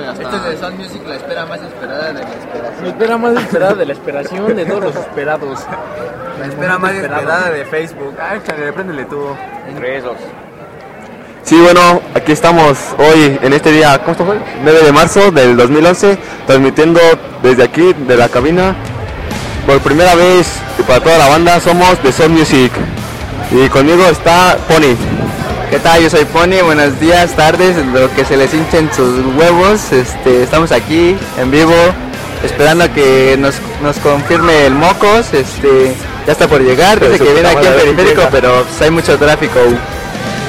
Este es de Sound Music, la espera más esperada de la esperación. La espera más esperada de la esperación de todos los esperados. La espera más esperada de Facebook. Ay, chale, préndele tú. Sí, bueno, aquí estamos hoy en este día, ¿cómo fue? 9 de marzo del 2011, transmitiendo desde aquí, de la cabina. Por primera vez y para toda la banda somos The Soul Music. Y conmigo está Pony. ¿Qué tal? Yo soy Pony, buenos días, tardes, lo que se les hinchen sus huevos. Este, estamos aquí en vivo, esperando a que nos, nos confirme el Mocos. Este, ya está por llegar, Pero dice que viene aquí en periférico, pero pues, hay mucho tráfico.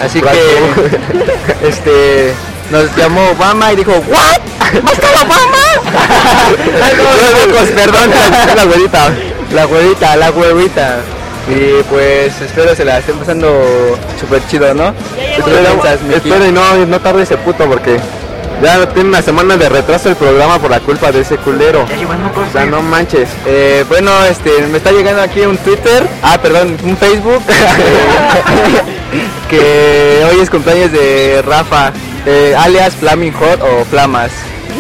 Así que este, nos llamó Obama y dijo, ¿What? ¿Va a estar Obama? Ay, no, los mocos, perdón, la güerita. la huevita, la huevita. Y pues espero se la estén pasando súper chido, ¿no? Espera y no, no tarde ese puto porque ya tiene una semana de retraso el programa por la culpa de ese culero. O sea, no manches. Eh, bueno, este, me está llegando aquí un Twitter, ah, perdón, un Facebook, que hoy es cumpleaños de Rafa, eh, alias Flaming Hot o Flamas.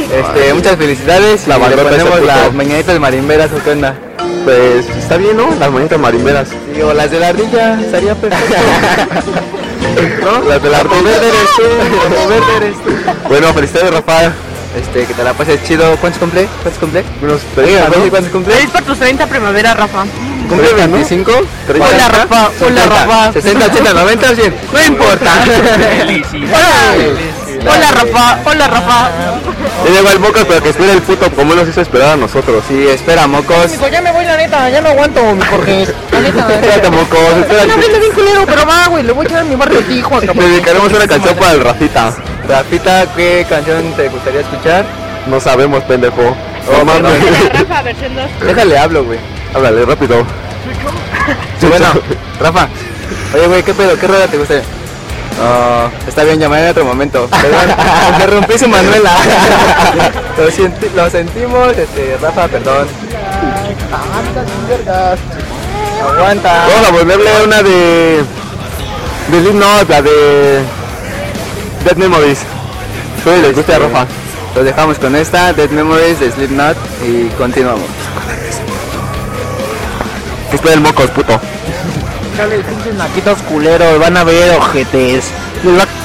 Este, Ay. muchas felicidades La y le ponemos las mañanitas marimberas o qué onda. Pues está bien, ¿no? Las manitas marimberas. Sí, o las de la ardilla, estaría perfecto. ¿No? Las de la Como verde eres tú, verde eres tú. Bueno, felicidades, Rafael. Este, que te la pases chido. ¿Cuántos cumple? ¿Cuántos cumple? Unos Oiga, 30, ¿no? ¿cuántos cumple? Feliz por tus 30 primavera, Rafa. ¿Cumple 30, ¿no? 25? 30. Hola, Rafa. Hola, Rafa. 60, 80, 90, 100. No importa. Hola, Rafa. Hola, Rafa. Ya llegó el Mocos, pero que espera el puto como nos hizo esperar a nosotros. Sí, espera, mocos. Ya me voy, la neta, ya no aguanto, mi Jorge. La neta, Espérate, Mocos, No espérate. hablé bien culero, pero va, güey, le voy a echar mi barrio Tijuana, Le dedicaremos una canción para el Rafita. Rafita, ¿qué canción te gustaría escuchar? No sabemos, pendejo. Oh, No mames. Rafa, versión 2. Déjale hablo, güey. Háblale rápido. Sí, bueno, Rafa. Oye, güey, ¿qué pedo? ¿Qué rueda te gusta? Ah, está bien, llamaré en otro momento. Perdón, interrumpí su Manuela. lo, sienti- lo sentimos, este, Rafa, perdón. Aguanta. Vamos a volverle una de. de Slipknot, la de. Dead Memories. Espero que les guste a Rafa. Lo dejamos con esta, Dead Memories de Slipknot y continuamos. Que espera el Mocos, puto. Chale, pinches naquitos culeros, van a ver ojetes. Les va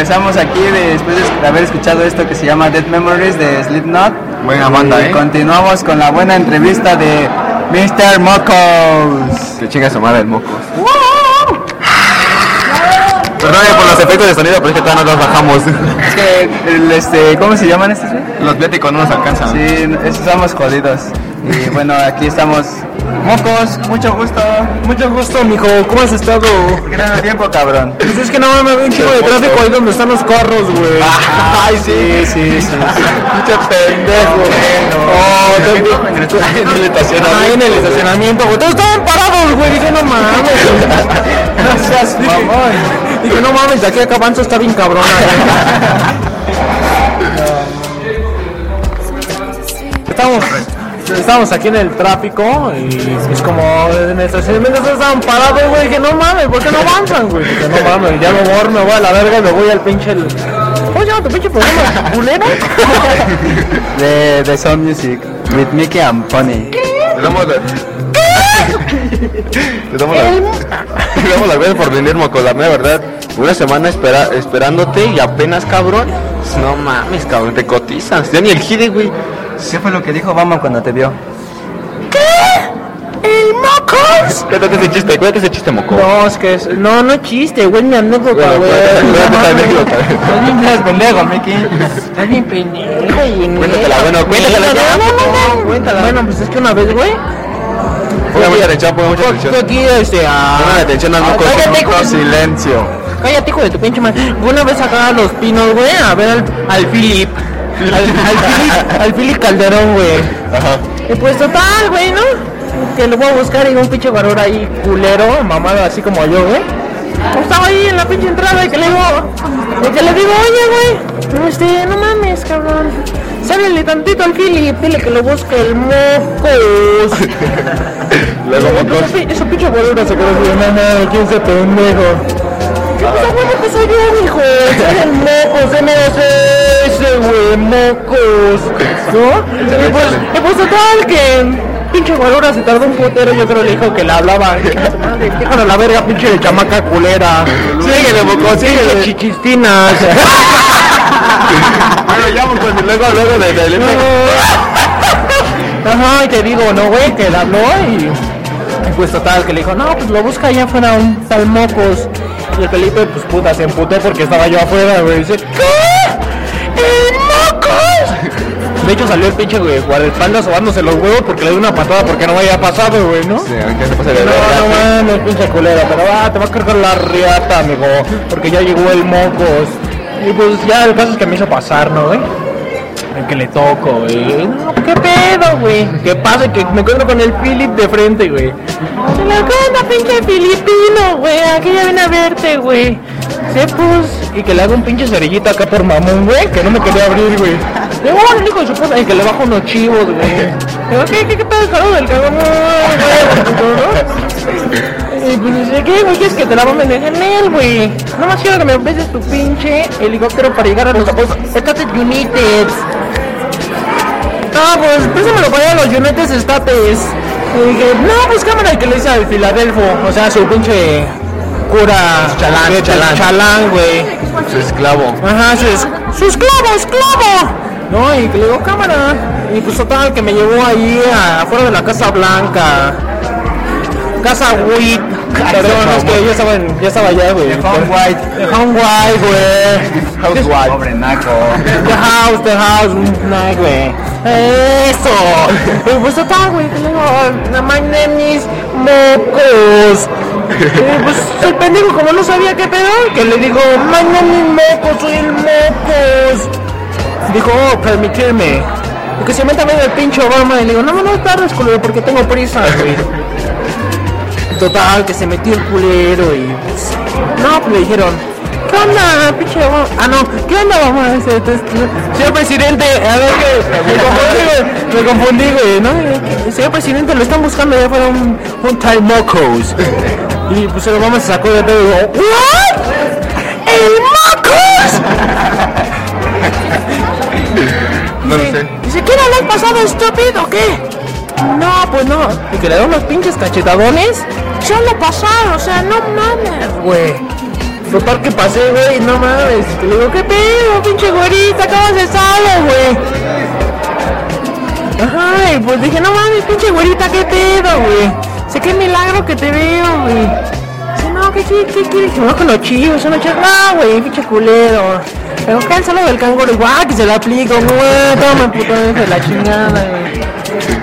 regresamos aquí después de haber escuchado esto que se llama Dead Memories de Slipknot. Buena banda, Y ¿eh? Continuamos con la buena entrevista de Mr. Mocos. Que chinga su madre el mocos. Perdón por los efectos de sonido, pero es que todavía no los bajamos. Es que, el, este, ¿cómo se llaman estos? Los viáticos no nos alcanzan. Sí, estamos jodidos. Y bueno, aquí estamos. Mocos, mucho gusto. Mucho gusto, mijo. ¿Cómo has estado? Gran tiempo, cabrón. Pues es que no mames, un chingo de tráfico ahí donde están los carros, güey. Ay, sí, sí, sí. Mucho pendejo. Oh, En el estacionamiento. Ahí en el estacionamiento, güey. Todos estaban parados, güey. Dije, no mames. No seas mamón. Dije, no mames, de aquí a acá avanzo está bien cabrona. Estamos, estamos aquí en el tráfico y es como en el estacionamiento estaban parados, güey. Dije, no mames, ¿por qué no avanzan, güey? Dije, no mames, ya me voy, me voy a la verga y me voy al pinche. el- ¿Cómo se llama tu pinche programa? ¿Culero? De, de Sound Music. With Mickey and Pony. Le damos la... Le damos la... Le damos las gracias por venir, moco. La mera verdad, una semana espera... esperándote y apenas, cabrón. No mames, cabrón, te cotizas. Ya ni el gire, güey. ¿Qué fue lo que dijo Obama cuando te vio? ¡El mocos! Cuéntate ese chiste, cuéntate ese chiste, moco. No, es que es. No, no es chiste, güey, mi anécdota, güey. cuéntame mames. anécdota. Estás bien pendejo, Mickey. Estás bien pendeja y Cuéntatela, bueno, cuéntatela No, no, no, no, cuéntala. Bueno, pues es que una vez, güey. Ponga mucha atención, ponga mucha atención. aquí, este, a. Pongan atención al moco. cállate, Silencio. Cállate, hijo de tu pinche madre. Una vez acá a los pinos, güey, a ver al, al Philip. Al, al Calderón, güey. Ajá. Y pues total, güey, ¿no? Que lo voy a buscar y un pinche valor ahí culero, mamado así como yo, güey. Pues Estaba ahí en la pinche entrada y que le digo, y que le digo, oye, güey, este, no mames, cabrón. Sábele tantito al Philip, dile que lo busque el mocos. Luego, mocos. Ese pinche bolero se quedó así, no, no, ¿quién se pendejo? Pues que soy yo, mijo, soy el mocos, ese, güey, mocos, ¿no? Y pues, y pues total que pinche valora se tardó un putero, yo creo le dijo que le hablaba, madre, déjalo a la verga, pinche de chamaca culera. Síguele, mocos, síguele. Chichistinas. Bueno, ya, y luego, luego de... de, de- Ajá, y te digo, no, güey, que le habló y, y pues total, que le dijo, no, pues lo busca allá afuera un tal Mocos. Y el Felipe, pues puta, se emputó porque estaba yo afuera, güey. Dice, ¿qué? ¡El Mocos! De hecho salió el pinche, güey, guardaespaldas sobándose los huevos porque le dio una patada porque no había pasado, güey, ¿no? Sí, aunque se pase de No, no mames, pinche culera, pero ah, te va a cargar la riata, amigo, porque ya llegó el Mocos. Y pues ya el caso es que me hizo pasar, ¿no, güey? El que le toco, güey. No, ¿Qué pedo, güey? ¿Qué pasa? Que me encuentro con el Philip de frente, güey. Se le cuenta, pinche filipino, güey. Aquí ya viene a verte, güey. Sí, pues. Y que le haga un pinche cerillito acá por mamón, güey. Que no me quería abrir, güey. Voy el hijo de su puta. Y que le bajo unos chivos, güey. Digo, ¿qué, qué, qué pedo, cabrón? El cabrón, güey. Y pues dice, ¿qué, güey? ¿Quieres que te la mamen en él, güey? No más quiero que me beses tu pinche helicóptero para llegar a los Estates United. No, pues préstamelo para los United States. Y dije, no, pues cámara, que le dice al Filadelfo, o sea, su pinche cura Chalán, de- chalán. chalán, güey. Su esclavo. Ajá, su, es- su esclavo, esclavo. No, y que le digo, cámara. Y pues total, que me llevó ahí a- afuera de la Casa Blanca. Casa White. Perdón, es que ya estaba, en- ya estaba allá, güey. Home White. Home White, güey. Housewife. Pobre naco. The house, the house, nah, güey. Eso. Pues total, güey, que le digo, my name is Mocos. Y pues el pendejo como no sabía qué pedo, que le digo, my name is Mocos, soy el Mocos. Dijo, oh, permitirme. Y que se meta medio el pinche Obama y le digo, no, no, no tardes, culero, porque tengo prisa, güey. Total, que se metió el culero y pues, no, pues le dijeron, ¿qué onda, pinche? Ah, no, ¿qué onda, este, este, Señor presidente, a ver que me confundí, me confundí, güey, ¿no? Señor presidente, lo están buscando allá fuera un, un tal Mocos. Y pues el Obama se sacó de pedo y dijo, ¿What? ¡El Mocos! No lo sé. ¿qué no le has pasado, estúpido, o qué? No, pues no. Y que le da unos pinches cachetadones. Ya lo pasaron, o sea, no mames, güey. Total que pasé, güey, no mames. Le digo, ¿qué pedo, pinche güerita? ¿Cómo se sale, güey? Ajá, y pues dije, no mames, pinche güerita, ¿qué pedo, güey? Sé qué milagro que te veo, güey. Dice, no, ¿qué, qué, qué quieres? Que me con los chivos, una. No, güey, pinche culero. Pero cánsalo del canguro, igual que se lo aplico, güey. Toma, puto, de la chingada, güey.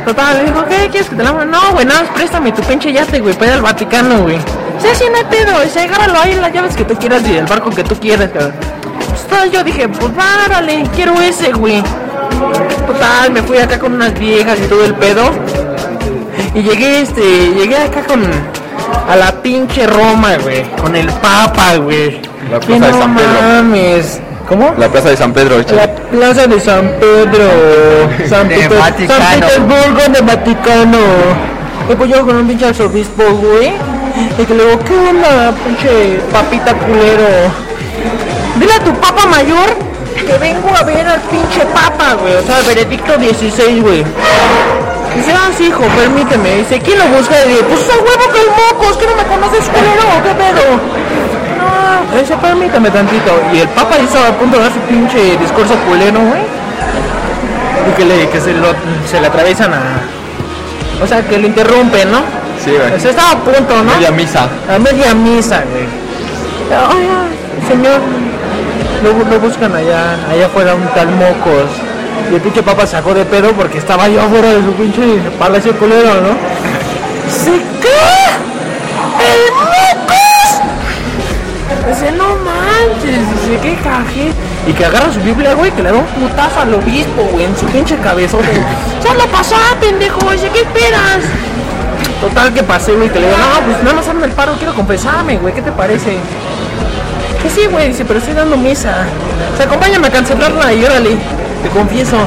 Total, le dijo, ¿qué quieres que te la? No, güey, nada más préstame tu pinche yate, güey, para ir al Vaticano, güey. Sí, sí, no hay pedo, dice, agárralo ahí las llaves que tú quieras y el barco que tú quieras, cabrón. Pues yo dije, pues párale, quiero ese, güey. Total, me fui acá con unas viejas y todo el pedo. Y llegué, este, llegué acá con, a la pinche Roma, güey, con el Papa, güey. La de no San Pedro. mames. ¿Cómo? La plaza de San Pedro, hecho. La plaza de San Pedro, San, De Peter- Vaticano. San Petersburgo de Vaticano. Y pues yo con un pinche arzobispo, güey. Y que le digo, ¿qué onda, pinche papita culero? Dile a tu papa mayor que vengo a ver al pinche papa, güey. O sea, Benedicto XVI, güey. Dice, ah, sí, hijo, permíteme. Dice, ¿quién lo busca? Y digo, pues a huevo que el mocos, que no me conoces, culero, ¿qué pedo? No, dice, permítame tantito. Y el papa estaba a punto de dar su pinche discurso culero, güey. Y que, le, que se, lo, se le atraviesan a... O sea, que le interrumpen, ¿no? Sí, güey. O sea, estaba a punto, ¿no? Media misa. A media misa, güey. Oiga, señor, lo, lo buscan allá, allá afuera un tal mocos. Y el pinche papa sacó de pedo porque estaba yo afuera de su pinche palacio culero, ¿no? ¿Se qué? Y que agarra su Biblia, güey, que le da un putazo al obispo, güey, en su pinche cabezote. ¡Solo pasó, pendejo! Dice, ¿qué esperas? Total que pasé, güey, que le digo, no, pues nada más hazme el paro, quiero confesarme, güey, ¿qué te parece? Que sí, güey, dice, pero estoy dando misa. O sea, acompáñame a cancelarla y órale, te confieso.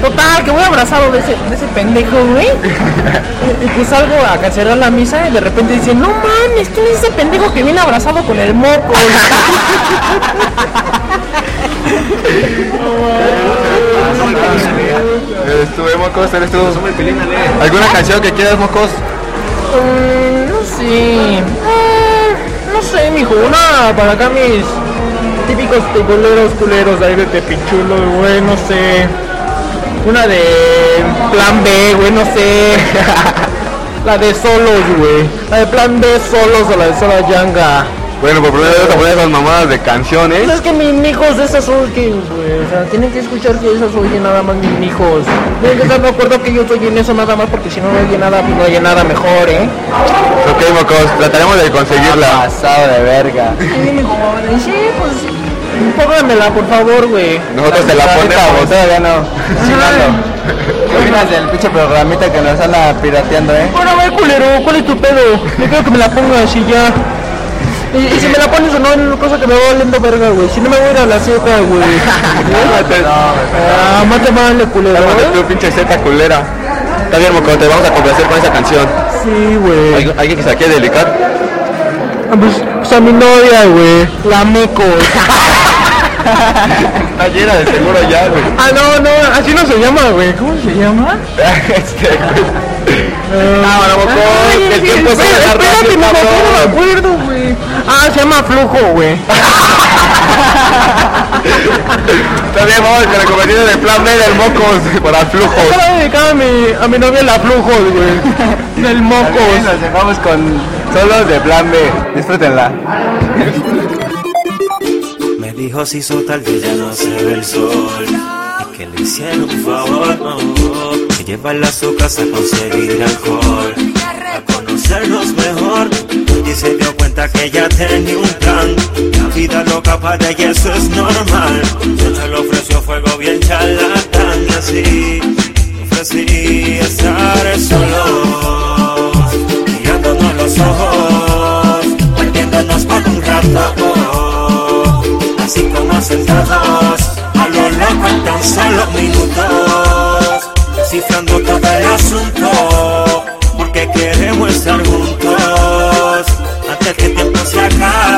Total, que voy abrazado de ese, de ese pendejo, güey. Y, y pues salgo a cancelar la misa y de repente dice, no mames, ¿quién es ese pendejo que viene abrazado con el moco? Eh, Mocos, eres tú. ¿Alguna canción que quieras, Mocos? Mm, no sé. Eh, no sé, mijo. Una para acá mis típicos tibuleros culeros ahí de Tepichulo, güey, no sé. Una de plan B, güey, no sé. la de solos, güey. La de plan B solos o la de sola yanga. Bueno, por primera vez te poner esas mamadas de canciones. Pues es que mis hijos esas oyen, güey. O sea, tienen que escuchar que esas oyen nada más mis hijos. Tienen que estar de acuerdo que ellos oyen eso nada más porque si no oyen nada, pues no oyen nada mejor, ¿eh? Ok, Mocos, trataremos de conseguirla. Pasado de verga. Sí, pues póngamela, por favor, güey. Nosotros te la ponemos. Todavía no. Chingando. ¿Qué opinas del pinche programita que nos anda pirateando, eh? Bueno, ver, culero, ¿cuál es tu pedo? Yo quiero que me la pongas y ya. Y, y si me la pones o no, es una cosa que me va valiendo verga, güey. Si no me voy a ir a la Z, güey. Ah, mate mal, culero. Cálmate tú, pinche zeta culera. Está bien, Mocos, te vamos a complacer con esa canción. Sí, güey. ¿Hay- ¿Alguien que se la quiere dedicar? Ah, Pues, pues a mi novia, güey. La meco. Está llena de seguro ya, güey. Ah, no, no, así no se llama, güey. ¿Cómo se llama? este, Ah, bueno, Mocos, Ay, que el tiempo se va espérate, no me acuerdo, güey. Ah, se llama Flujo, güey. Está bien, vamos con la convertida de plan B del Mocos para flujos. Para dedicar a mi, a mi novia la Flujos, güey. Del Mocos. Nos dejamos con solos de plan B. Disfrútenla. Dijo si tal que ya no se ve el sol y que le hicieron un favor, no, que llevarla a su casa a conseguir alcohol, a conocernos mejor y se dio cuenta que ella tenía un plan, la vida loca para ella eso es normal, se le ofreció fuego bien charlatán así. Ofrecí estar solos, mirándonos los ojos, volviéndonos por un rato sentados a lo loco en tan solo minutos, descifrando todo el asunto, porque queremos estar juntos, antes que el tiempo se acabe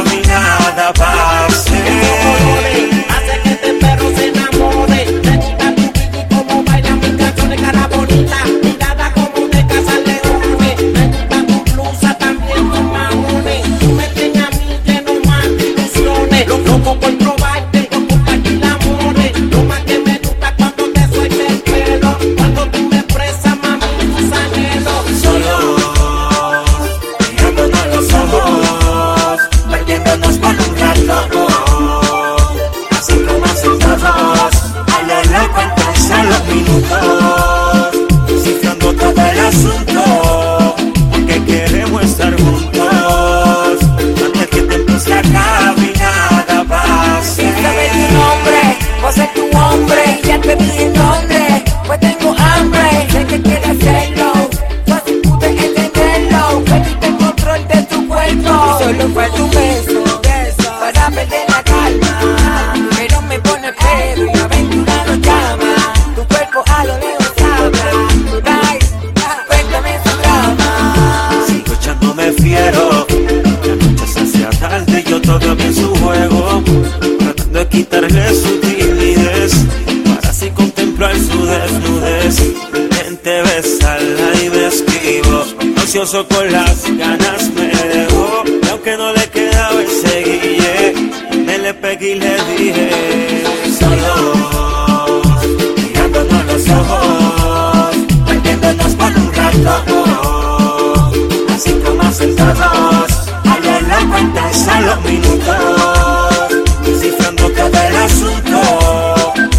los minutos, descifrando todo el asunto,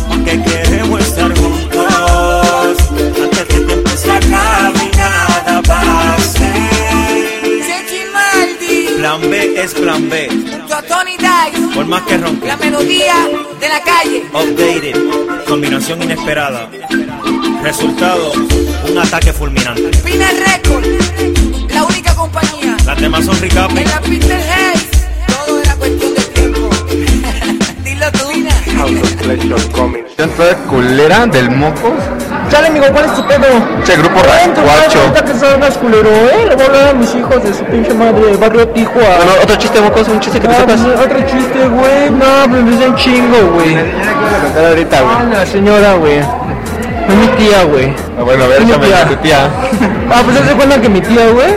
porque queremos estar juntos, antes que te empiece a caminata pase. Plan B es plan B, a Tony Dice, por más que ronque. la melodía de la calle. Updated, combinación inesperada. Resultado, un ataque fulminante. Pina Record, la única compañía. Las demás son recap. En la Peter ¿Dentro de culera del mocos? Chale, amigo, ¿cuál es tu pedo? Che, grupo guacho. ahorita que salgas culero, eh. Le voy a hablar a mis hijos de su pinche madre del barrio Tijuana. Bueno, otro chiste mocos, un chiste que te Ah, sepas. otro chiste, güey. No, pues me dicen chingo, güey. contar ahorita, Ah, la señora, güey. Es mi tía, güey. Ah, bueno, a ver, échame tía. tu tía. Ah, pues de cuenta que mi tía, güey.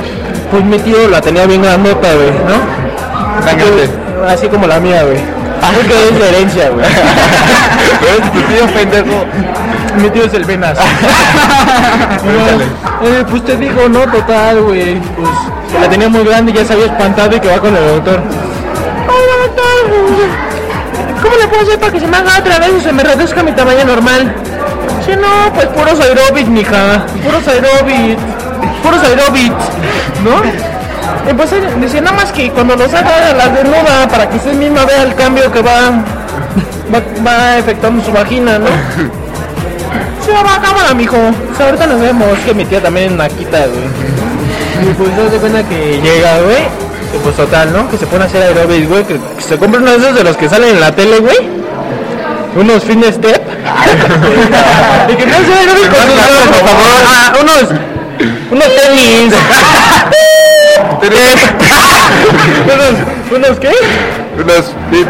Pues mi tío la tenía bien grandota, güey, ¿no? Así como la mía, güey. Porque es de herencia, güey. Pero es tu tío pendejo. Mi tío es el Venas. Eh, pues te digo, no, total, güey. Pues la tenía muy grande y ya se había espantado y que va con el doctor. Hola, doctor. ¿Cómo le puedo hacer para que se me haga otra vez y se me reduzca mi tamaño normal? Si no, pues puros aerobics, mija. Puros aerobics. Puros aerobics, ¿no? Y pues decía nada más que cuando los haga las desnuda para que usted misma vea el cambio que va, va, va efectuando su vagina, ¿no? Sí, va, cámara, mijo. O sea, ahorita nos vemos. Que mi tía también es naquita, güey. Y pues se cuenta que llega, güey. Y pues total, ¿no? Que se pone a hacer aerobics, güey. Que, que se compra uno de esos de los que salen en la tele, güey. Unos fitness step. y que no por favor. Ah, unos. Unos tenis. unos. ¿Unos qué? Unos bip.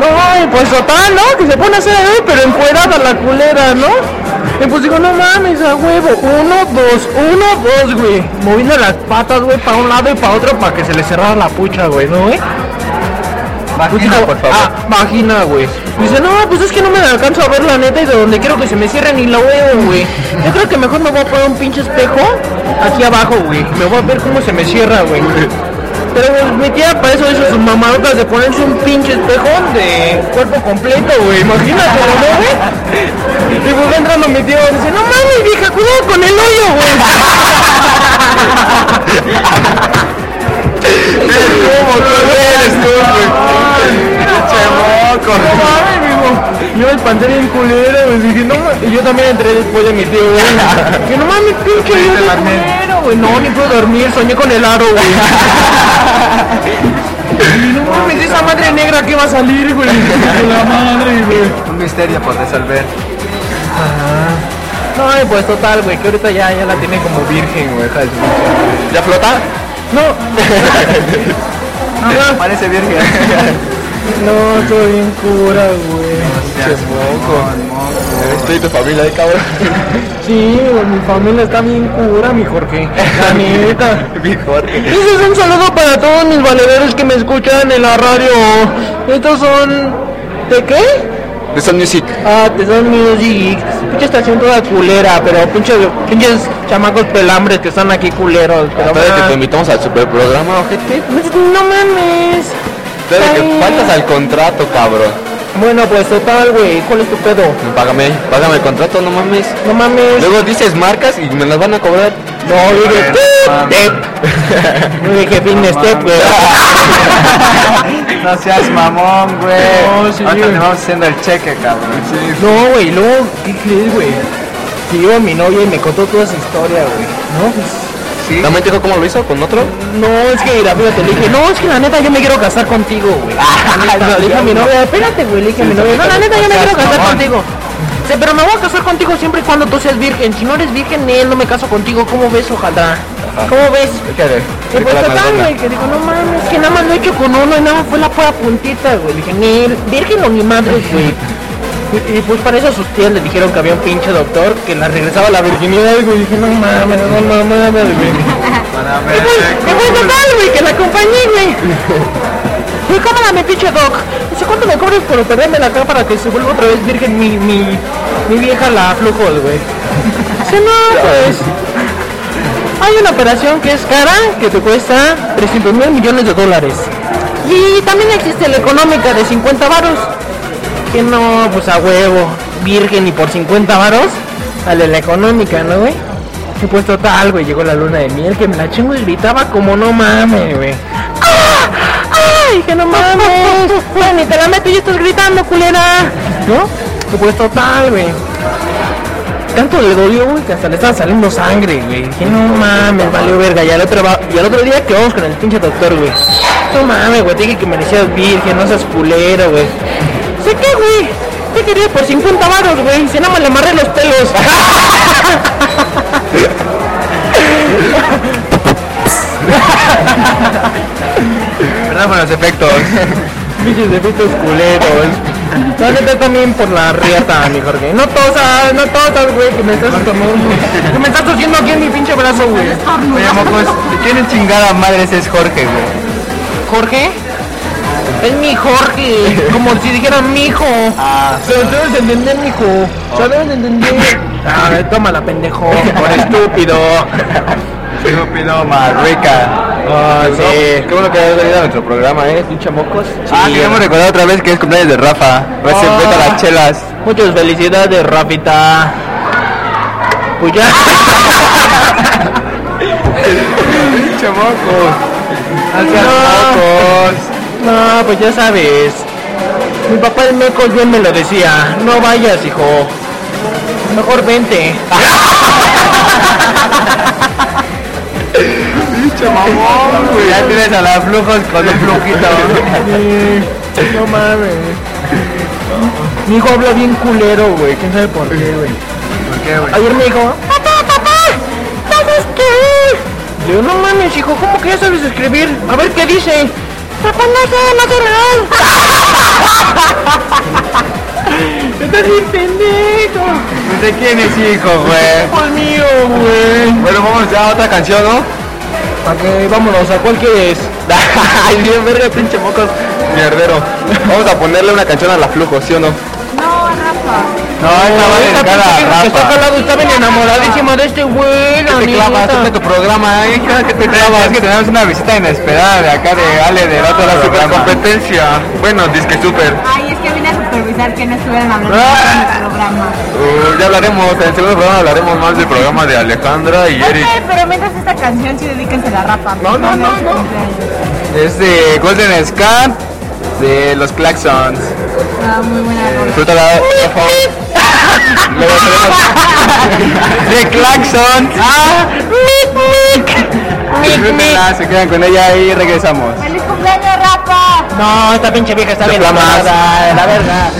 No, pues total, ¿no? Que se pone a hacer ahí, pero encuerada la culera, ¿no? Y pues digo, no mames, a huevo. Uno, dos, uno, dos, güey. Moviendo las patas, güey, para un lado y para otro para que se le cerrara la pucha, güey, ¿no, güey? Vagina, por favor. Ah, vagina, güey. Dice, no, pues es que no me alcanzo a ver la neta y de donde quiero que se me cierre ni la huevo, güey. Yo creo que mejor me voy a poner un pinche espejo aquí abajo, güey. Me voy a ver cómo se me cierra, güey. Pero pues, mi tía para eso hizo sus mamadotas de ponerse un pinche espejo de cuerpo completo, güey. Imagínate, ¿no, güey? Y pues va entrando mi tío y dice, no mames, vieja, cuidado con el hoyo, güey. ¿Cómo tú eres tú, güey? No mames, mijo. Yo me espanté bien culero, güey. Dije, no. Y yo también entré después de mi tío, güey. Que no mames, pinche yo de culero, güey. No, ni puedo dormir, soñé con el aro, güey. No mames, esa madre negra que va a salir, güey. La madre, güey. Un misterio por resolver. No, y pues total, güey, que ahorita ya, ya la tiene como virgen, güey. ¿Ya flota? No. no, Parece virgen. No, estoy bien cura, güey. Moco. Estoy tu familia ahí, cabrón. Sí, mi familia está bien cura, mi Jorge. La neta. Mejor. Ese es un saludo para todos mis valederos que me escuchan en la radio. Estos son... ¿De qué? De Sun Music. Ah, te son music. Pinche estación toda culera, pero pinches, pinches chamacos pelambres que están aquí culeros. Pero Espérate que te invitamos al super programa, ojete. no mames. Que faltas al contrato, cabrón. Bueno, pues total, güey. ¿Cuál es tu pedo? Págame, págame el contrato, no mames. No mames. Luego dices marcas y me las van a cobrar. No, yo dije... Step. Yo dije fin step, güey. No seas mamón, güey. No, sí, Ahorita güey. te vamos haciendo el cheque, cabrón. No, güey, luego, ¿qué crees, güey? Que iba mi novia y me contó toda esa historia, güey. No, pues... Sí. ¿También te dijo cómo lo hizo? ¿Con otro? No, es que, mira, fíjate, le dije, no, es que la neta yo me quiero casar contigo, güey. La neta, le dije a mi novia, espérate, güey, le dije a mi novia, no, la neta yo me quiero casar contigo. Sí, pero me voy a casar contigo siempre y cuando tú seas virgen. Si no eres virgen, él no me caso contigo. ¿Cómo ves, ojalá? ¿Cómo ves? Y pues total, güey, que digo, no mames, que nada más lo he hecho con uno y nada más fue la pura puntita, güey. Dije, ni virgen o ni madre, güey. Y, pues para eso sus tías le dijeron que había un pinche doctor que la regresaba a la virginidad, güey. Dije, no mames, no mames, güey. Y pues, y pues total, güey, que la acompañé, güey. Güey, cámara, pinche doc. Dice, ¿cuánto me cobras por operarme la cara para que se vuelva otra vez virgen mi, mi, mi vieja la flujos, güey? Dice, no, pues... Hay una operación que es cara, que te cuesta 300 mil millones de dólares. Y también existe la económica de 50 varos. Que no, pues a huevo, virgen y por 50 varos, sale la económica, ¿no, güey? Y pues total, güey, llegó la luna de miel que me la chingo y gritaba como no mames, güey. ¡Ah! ¡Ay, que no mames! Güey, ni te la meto y estás gritando, culera. ¿No? Y pues total, güey. Tanto le dolió, güey, que hasta le estaba saliendo sangre, güey. Dije, no mames, valió verga. Y al otro, y al otro día que vamos con el pinche doctor, güey. No mames, güey, te dije que merecías virgen, no seas culero, güey. ¿Sé qué, güey? Te quería por 50 varos, güey. Si nada más le amarré los pelos. Perdón por los efectos. Pinches efectos culeros. No, neta también por la riata, mi Jorge. No tosas, no tosas, güey, que me estás tomando. Que me estás tosiendo aquí en mi pinche brazo, güey. Oye, mocos, ¿de quién chingada madre ese es Jorge, güey? ¿Jorge? Es mi Jorge, como si dijeran mi hijo. Ah. Pero debes de entender, mijo. O sea, debes de entender. A ver, tómala, pendejo. Por estúpido. Estúpido, marrica. Ah, sí. Qué bueno que hayas venido a nuestro programa, eh, pinche mocos. ah, Sí. queremos recordar otra vez que es cumpleaños de Rafa. A ser Ah. a las chelas. Muchas felicidades, Rafita. Pues ya. Pinche mocos. Gracias, No. mocos. No, pues ya sabes. Mi papá el meco bien me lo decía. No vayas, hijo. Mejor vente. Mamón, güey. Ya tienes a las flujos con un flujito. Sí, no mames. Mi hijo habla bien culero, güey. ¿Quién sabe por qué, güey? ¿Por qué, güey? Ayer me dijo, papá, papá, ¿sabes qué? Yo, no mames, hijo, ¿cómo que ya sabes escribir? A ver qué dice. Papá, no sé, no sé ¿De quién es hijo, güey? Pues mío, güey. Bueno, vamos ya a otra canción, ¿no? Ok, vámonos, ¿a cuál quieres? Ay, bien verga, pinche mocos. Mierdero. Vamos a ponerle una canción a la flujo, ¿sí o no? No, Rafa. No, esta va dedicada pinche vieja a que está Rafa. calado, está bien enamoradísima de este güey, la ¿Qué te clavas? Este tu programa, ¿eh? ¿Qué te clavas? Es que tenemos una visita inesperada de acá de Ale de otro La programa. supercompetencia. Bueno, disque super. Ay, es que que no estuvieran hablando Ah. en el programa. Uh, ya hablaremos, en el segundo programa hablaremos más del programa de Alejandra y Eric. Ok, pero mientras esta canción sí dedíquense a Rafa. No, no, no, no. Es de Golden Scan de los Claxons. Ah, muy buena rola. Disfrútala, por favor. Luego tenemos de Claxons. Ah, Disfrútenla, se quedan con ella y regresamos. ¡Feliz cumpleaños, No, esta pinche vieja está bien la verga.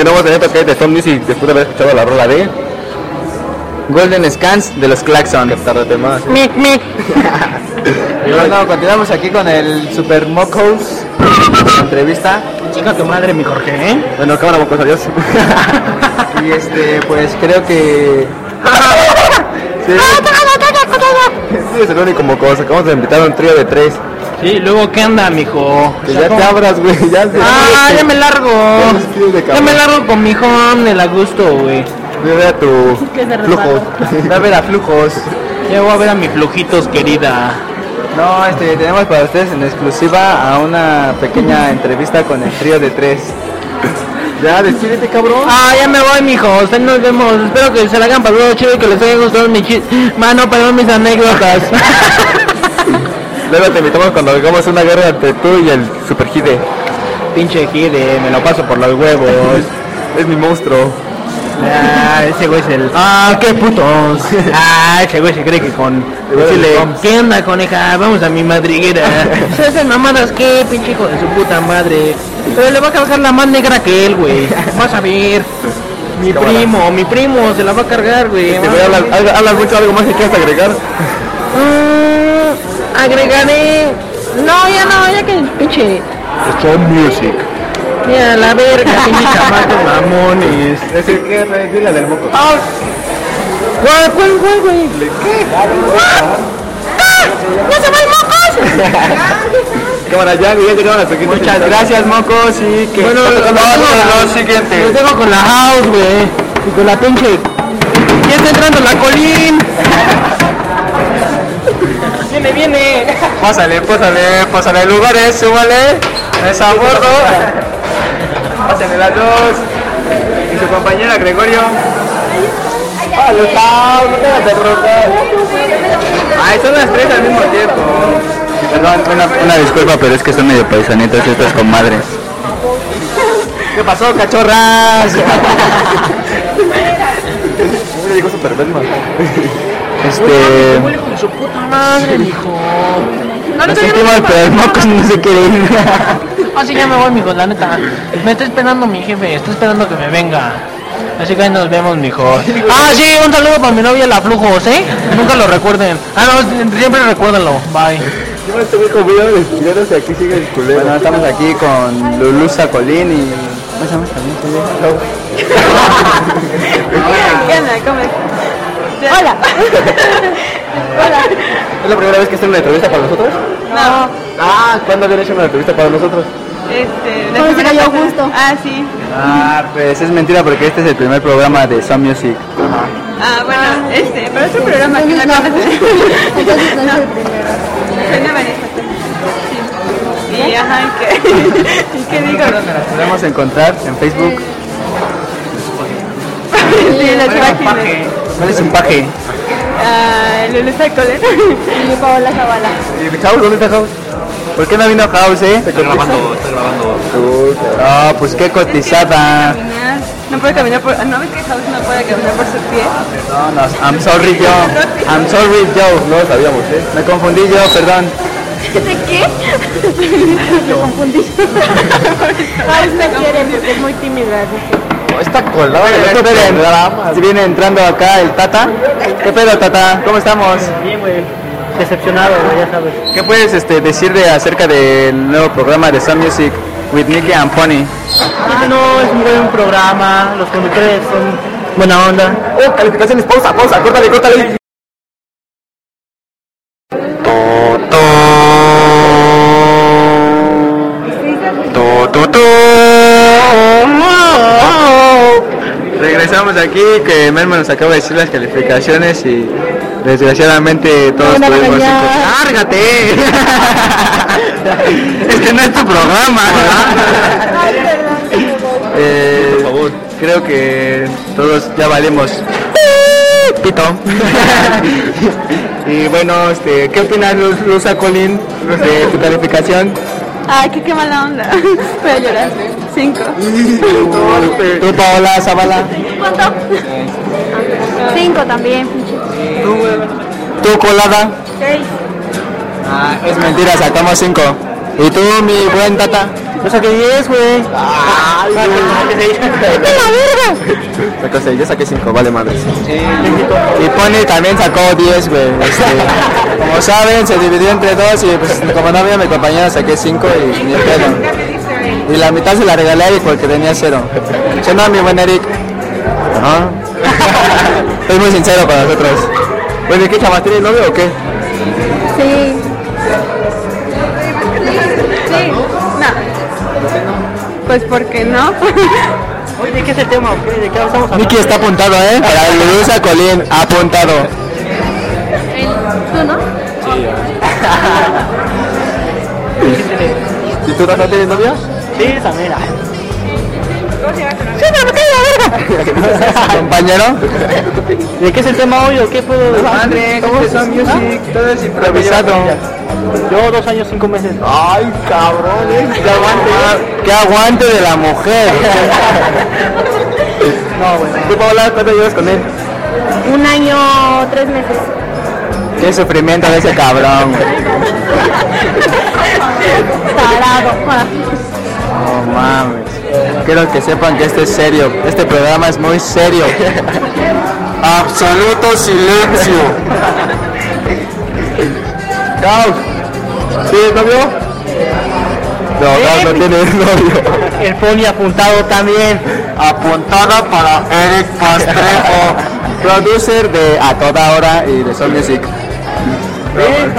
Continuamos en esto que es de Some Music después de haber escuchado la rola de Golden Scans de los Claxon. Tárrate más. Mic, mic. Y bueno, continuamos aquí con el Super Mocos entrevista. Chica tu madre, mi Jorge, ¿eh? Bueno, cámara, mocos, adiós. Y este, pues creo que. Sí, Sí, es el único mocoso. Acabamos de invitar a un trío de tres. Sí, luego, ¿qué anda, mijo? Que ya te abras, güey. Ya se Ah, ya me largo. Ya me largo con mi home del a gusto, güey. Ve a tu Que se flujo. Va a ver a flujos. Ya voy a ver a mis flujitos, querida. No, este, tenemos para ustedes en exclusiva a una pequeña entrevista con el trío de tres. Ya, despídete, cabrón. Ah, ya me voy, mijo. Ustedes nos vemos. Espero que se la hayan pasado chido y que les haya gustado mi chis... Mano, perdón mis anécdotas. Luego te invitamos cuando hagamos una guerra entre tú y el Super Hide. Pinche gire, me lo paso por los huevos. Es mi monstruo. Ah, ese güey es el. Ah, qué putos. Ah, ese güey se cree que con. Decirle, ¿qué onda, coneja? Vamos a mi madriguera. ¿Sabes mamadas qué, pinche hijo de su puta madre? Pero le va a cargar la más negra que él, güey. Vas a ver. Mi primo, mi primo se la va a cargar, güey. Te voy a hablar, habla- hablas mucho algo más que quieras agregar. Agregaré. No, ya no, ya que el pinche. Son Music. Mira, la verga, pinche chamacos mamones. Ese que es dile del moco. Ah, ¿Cuál, cuál, cuál, güey? ¡No se va el mocos! Cámara, ya, ya llegaron las pequeñas. Muchas gracias, Mocos, y que. Bueno, lo, lo, lo Lo siguiente. tengo con la house, güey. Y con la pinche. Ya está entrando la colín. Viene, viene. Pásale, pásale, pásale lugares, súbale. Es a bordo. Pásenle las dos. Y su compañera Gregorio. Lo está, no te vas a. Ay, son las tres al mismo tiempo. Perdón, una, una disculpa, pero es que son medio paisanitos estas comadres. ¿Qué pasó, cachorras? Me dijo. Este. Huele con su puta madre, mijo. No, no, pero el no se quiere ir. Ah, sí, ya me voy, mijo, la neta. Me está esperando mi jefe, está esperando que me venga. Así que ahí nos vemos, mijo. Ah, sí, un saludo para mi novia, la Flujos, ¿eh? Nunca lo recuerden. Ah, no, siempre recuérdenlo. Bye. Yo me estoy conmigo despidiéndose, aquí sigue el culero. Bueno, estamos aquí con Lulusa Colín y. ¿Cómo se llama también? ¿Qué onda? ¿Cómo es? Hola. Hola. ¿Es la primera vez que hacen una entrevista para nosotros? No, Ah, ¿cuándo habían hecho una entrevista para nosotros? este. ¿Cómo se semana cayó pasada. justo? Ah, sí. Ah, pues es mentira porque este es el primer programa de Some Music. Ah, bueno, este. Pero es un programa que la conoces. Entonces no es el primero. Soy de Vanessa. Sí. Y ajá, ¿y qué? ¿Y qué digo? Las podemos encontrar en Facebook. Sí, en las páginas. ¿Cuál es un paje? Ah, Lulusa Colen. Y Paola Zavala. ¿Y House? ¿Dónde está House? ¿Por qué no vino House, eh? Está grabando, está grabando. Ah, pues qué cotizada. No puede caminar por. ¿No ves que House no puede caminar por sus pies? No, no, I'm sorry yo. I'm sorry yo. No lo sabíamos, ¿eh? Me confundí yo, perdón. ¿De qué? Me confundí. House me quiere porque es muy tímida. Está colado de Esperen. Si viene entrando acá el Tata. ¿Qué pedo, Tata? ¿Cómo estamos? Bien, güey. decepcionado, güey, ya sabes. ¿Qué puedes este, decir de acerca del nuevo programa de Sun Music with Nicky and Pony? Ah, no, es un buen programa, los conductores son buena onda. Oh, calificaciones, pausa, pausa, córtale, córtale. Aquí que Melma nos acaba de decir las calificaciones y desgraciadamente todos No, no, tuvimos. ¡Lárgate! este no es tu programa. Eh, Por favor. Creo que todos ya valemos pito. y bueno, este, ¿qué opinas Luz, Luza Colín de tu calificación? Ay, qué, qué mala onda. Voy a llorar. Cinco. Tú Paola Zavala. ¿Cuánto? Cinco también. Tú colada. Seis. Ah, es mentira, sacamos 5. ¿Y tú, mi buen tata? Yo saqué 10, güey. ¡Ay, Sacó 6, yo saqué 5, vale madre. Y Pony también sacó 10, güey. Este, como saben, se dividió entre dos y pues como no había mi compañera saqué 5 y ni pedo. Y la mitad se la regalé a Eric porque tenía 0. ¿Sí no, mi buen Eric? Ajá. Es muy sincero para nosotros. Bueno, ¿y qué chaval? ¿Tienes novio o qué? Sí. Sí. No. Pues porque no. Oye, ¿de qué es el tema? ¿De qué estamos hablando? Miki está apuntado, ¿eh? Para Lulusa Colín, apuntado. ¿Tú no? ¿Y tú no tienes novia? Sí, también. ay. ¿Compañero? ¿De qué es el tema hoy o qué puedo Madre, ¿Cómo es? music, todo es improvisado. Yo dos años, cinco meses. Ay, cabrón, ¿eh? qué aguante. Qué aguante de la mujer. No, bueno. ¿Tú, Paola, cuánto llevas con él? Un año, tres meses. Qué sufrimiento de ese cabrón. Tarado. No mames. Quiero que sepan que este es serio. Este programa es muy serio. Absoluto silencio. Caos. ¿Tienes novio? No, Caos no tiene novio. El Pony apuntado también. Apuntada para Eric Pastrejo, producer de A Toda Hora y de Soul Music. Bien,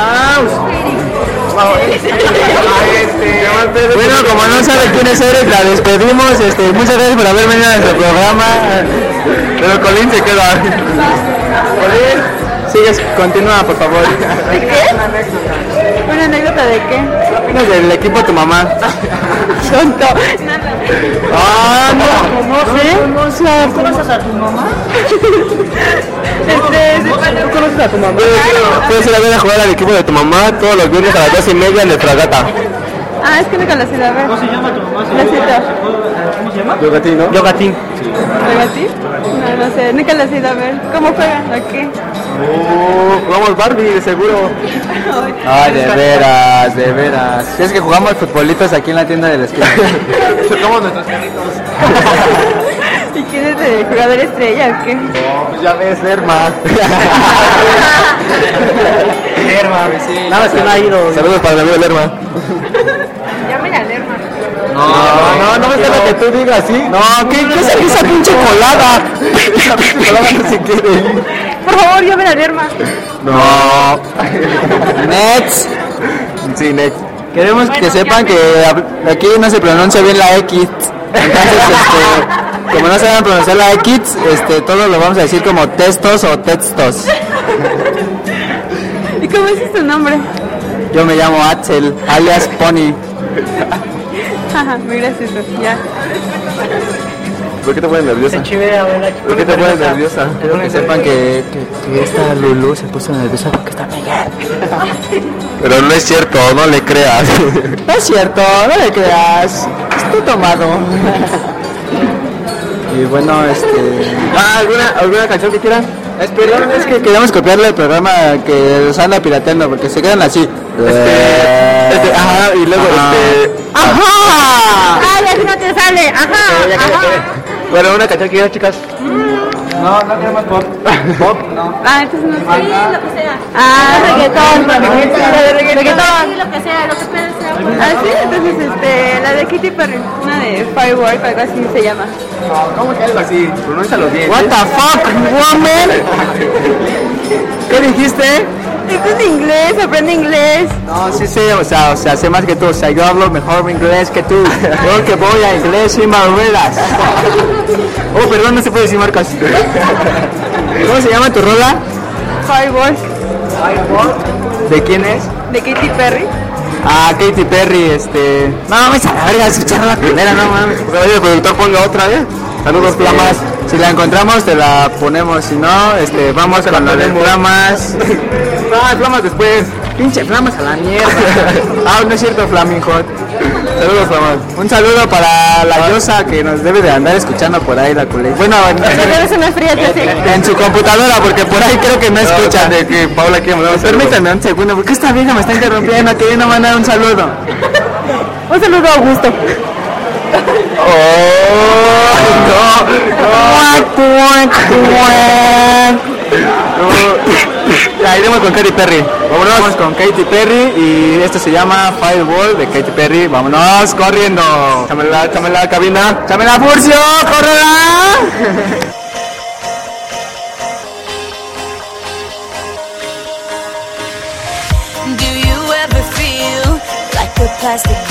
Bueno, como no sabe quién es Eric, la despedimos. Este, muchas gracias por haber venido a nuestro programa. Pero Colín se queda. Colín, sigues, continúa, por favor. ¿De qué? ¿Una anécdota de qué? ¿Qué opinas del equipo de tu mamá? Tonto. Nada. Ah, no. No sé. No sé. ¿Tú conoces a tu mamá? Este, ¿Tú conoces a tu mamá? Puedes ir a ver a jugar al equipo de tu mamá todos los viernes a las dos y media en el Fragata. Ah, es que nunca la he ido a ver. ¿Cómo se llama tu mamá? ¿Cómo se llama? ¿no? Yogatín. ¿Juega a ti? No, no sé, nunca las he ido a ver. ¿Cómo juegan? ¿A qué? Uh, jugamos Barbie, de seguro. Ay, de veras, de veras. Si es que jugamos futbolitos aquí en la tienda de la esquina. Chocamos nuestros carritos. ¿Y quién es el jugador estrella o qué? Pues ya ves, Lerma. Lerma. Nada más que no ha ido. Saludos para mi amigo Lerma. Llamen a Lerma. No, no, no es lo que tú digas, ¿sí? No, ¿qué, qué es esa pinche colada? Esa pinche colada no se quiere. Por favor, llamen a Lerma. No. Nets. Sí, Nets. Queremos que sepan que aquí no se pronuncia bien la X. Entonces, este, como no saben pronunciar la X, este, todo lo vamos a decir como textos o textos. ¿Y cómo es tu nombre? Yo me llamo Axel, alias Pony. Ajá, muy gracioso. Ya. ¿Por qué te pones nerviosa? Se chivea, ¿verdad? ¿Por qué te pones nerviosa? Quiero que sepan que, que, que esta Lulu se puso nerviosa porque está Miguel. Pero no es cierto, no le creas. No es cierto, no le creas. Estoy tomado. Y bueno, este... Ah, ¿alguna, ¿alguna canción que quieran? Es, que queríamos copiarle el programa que los anda pirateando porque se quedan así. Este, ajá, y luego este... ¡Ajá! ¡Ay, así no te sale! ¡Ajá! ¡Ajá! Bueno, una canción que chicas. No, no queremos pop. Pop, no. Ah, entonces no sé. lo que sea. Ah, reggaetón. La de reggaetón. Sí, lo que sea, lo que sea. Ah, sí, entonces este, la de Katy Perry, una de Firework, algo así se llama. ¿Cómo que algo así? Pronúncialo bien. What the fuck, woman? ¿Qué dijiste? Esto es inglés, aprende inglés. No, sí sé, o sea, o sea, sé más que tú, o sea, yo hablo mejor inglés que tú. Yo que voy a inglés y barberas. Oh, perdón, no se puede decir marcas. ¿Cómo se llama tu rola? Firework, ¿De quién es? de Katy Perry. Ah, Katy Perry, este... No mames, a la verga, escuchar la primera, no mames. Oye, el productor ponga otra, ¿eh? Saludos, Flamas. Si la encontramos, te la ponemos. Si no, este, vamos con la de Flamas. No, Flamas después. Pinche Flamas a la mierda. Ah, no es cierto, Flaming Hot. Saludos, Flamas. Un saludo para la Yosa que nos debe de andar escuchando por ahí, la culé. Bueno, en, que en su computadora, porque por ahí creo que no escuchan. de que Paula Permítanme un segundo, porque esta vieja me está interrumpiendo, queriendo mandar un saludo. Un saludo a Augusto. ¡Oh! Iremos con Katy Perry. Vámonos. Vamos con Katy Perry y esto se llama Fireball de Katy Perry. Vámonos corriendo. Chámela, chámela, cabina. ¡Chámela, Furcio! ¡Córrela! Do you ever feel like a plastic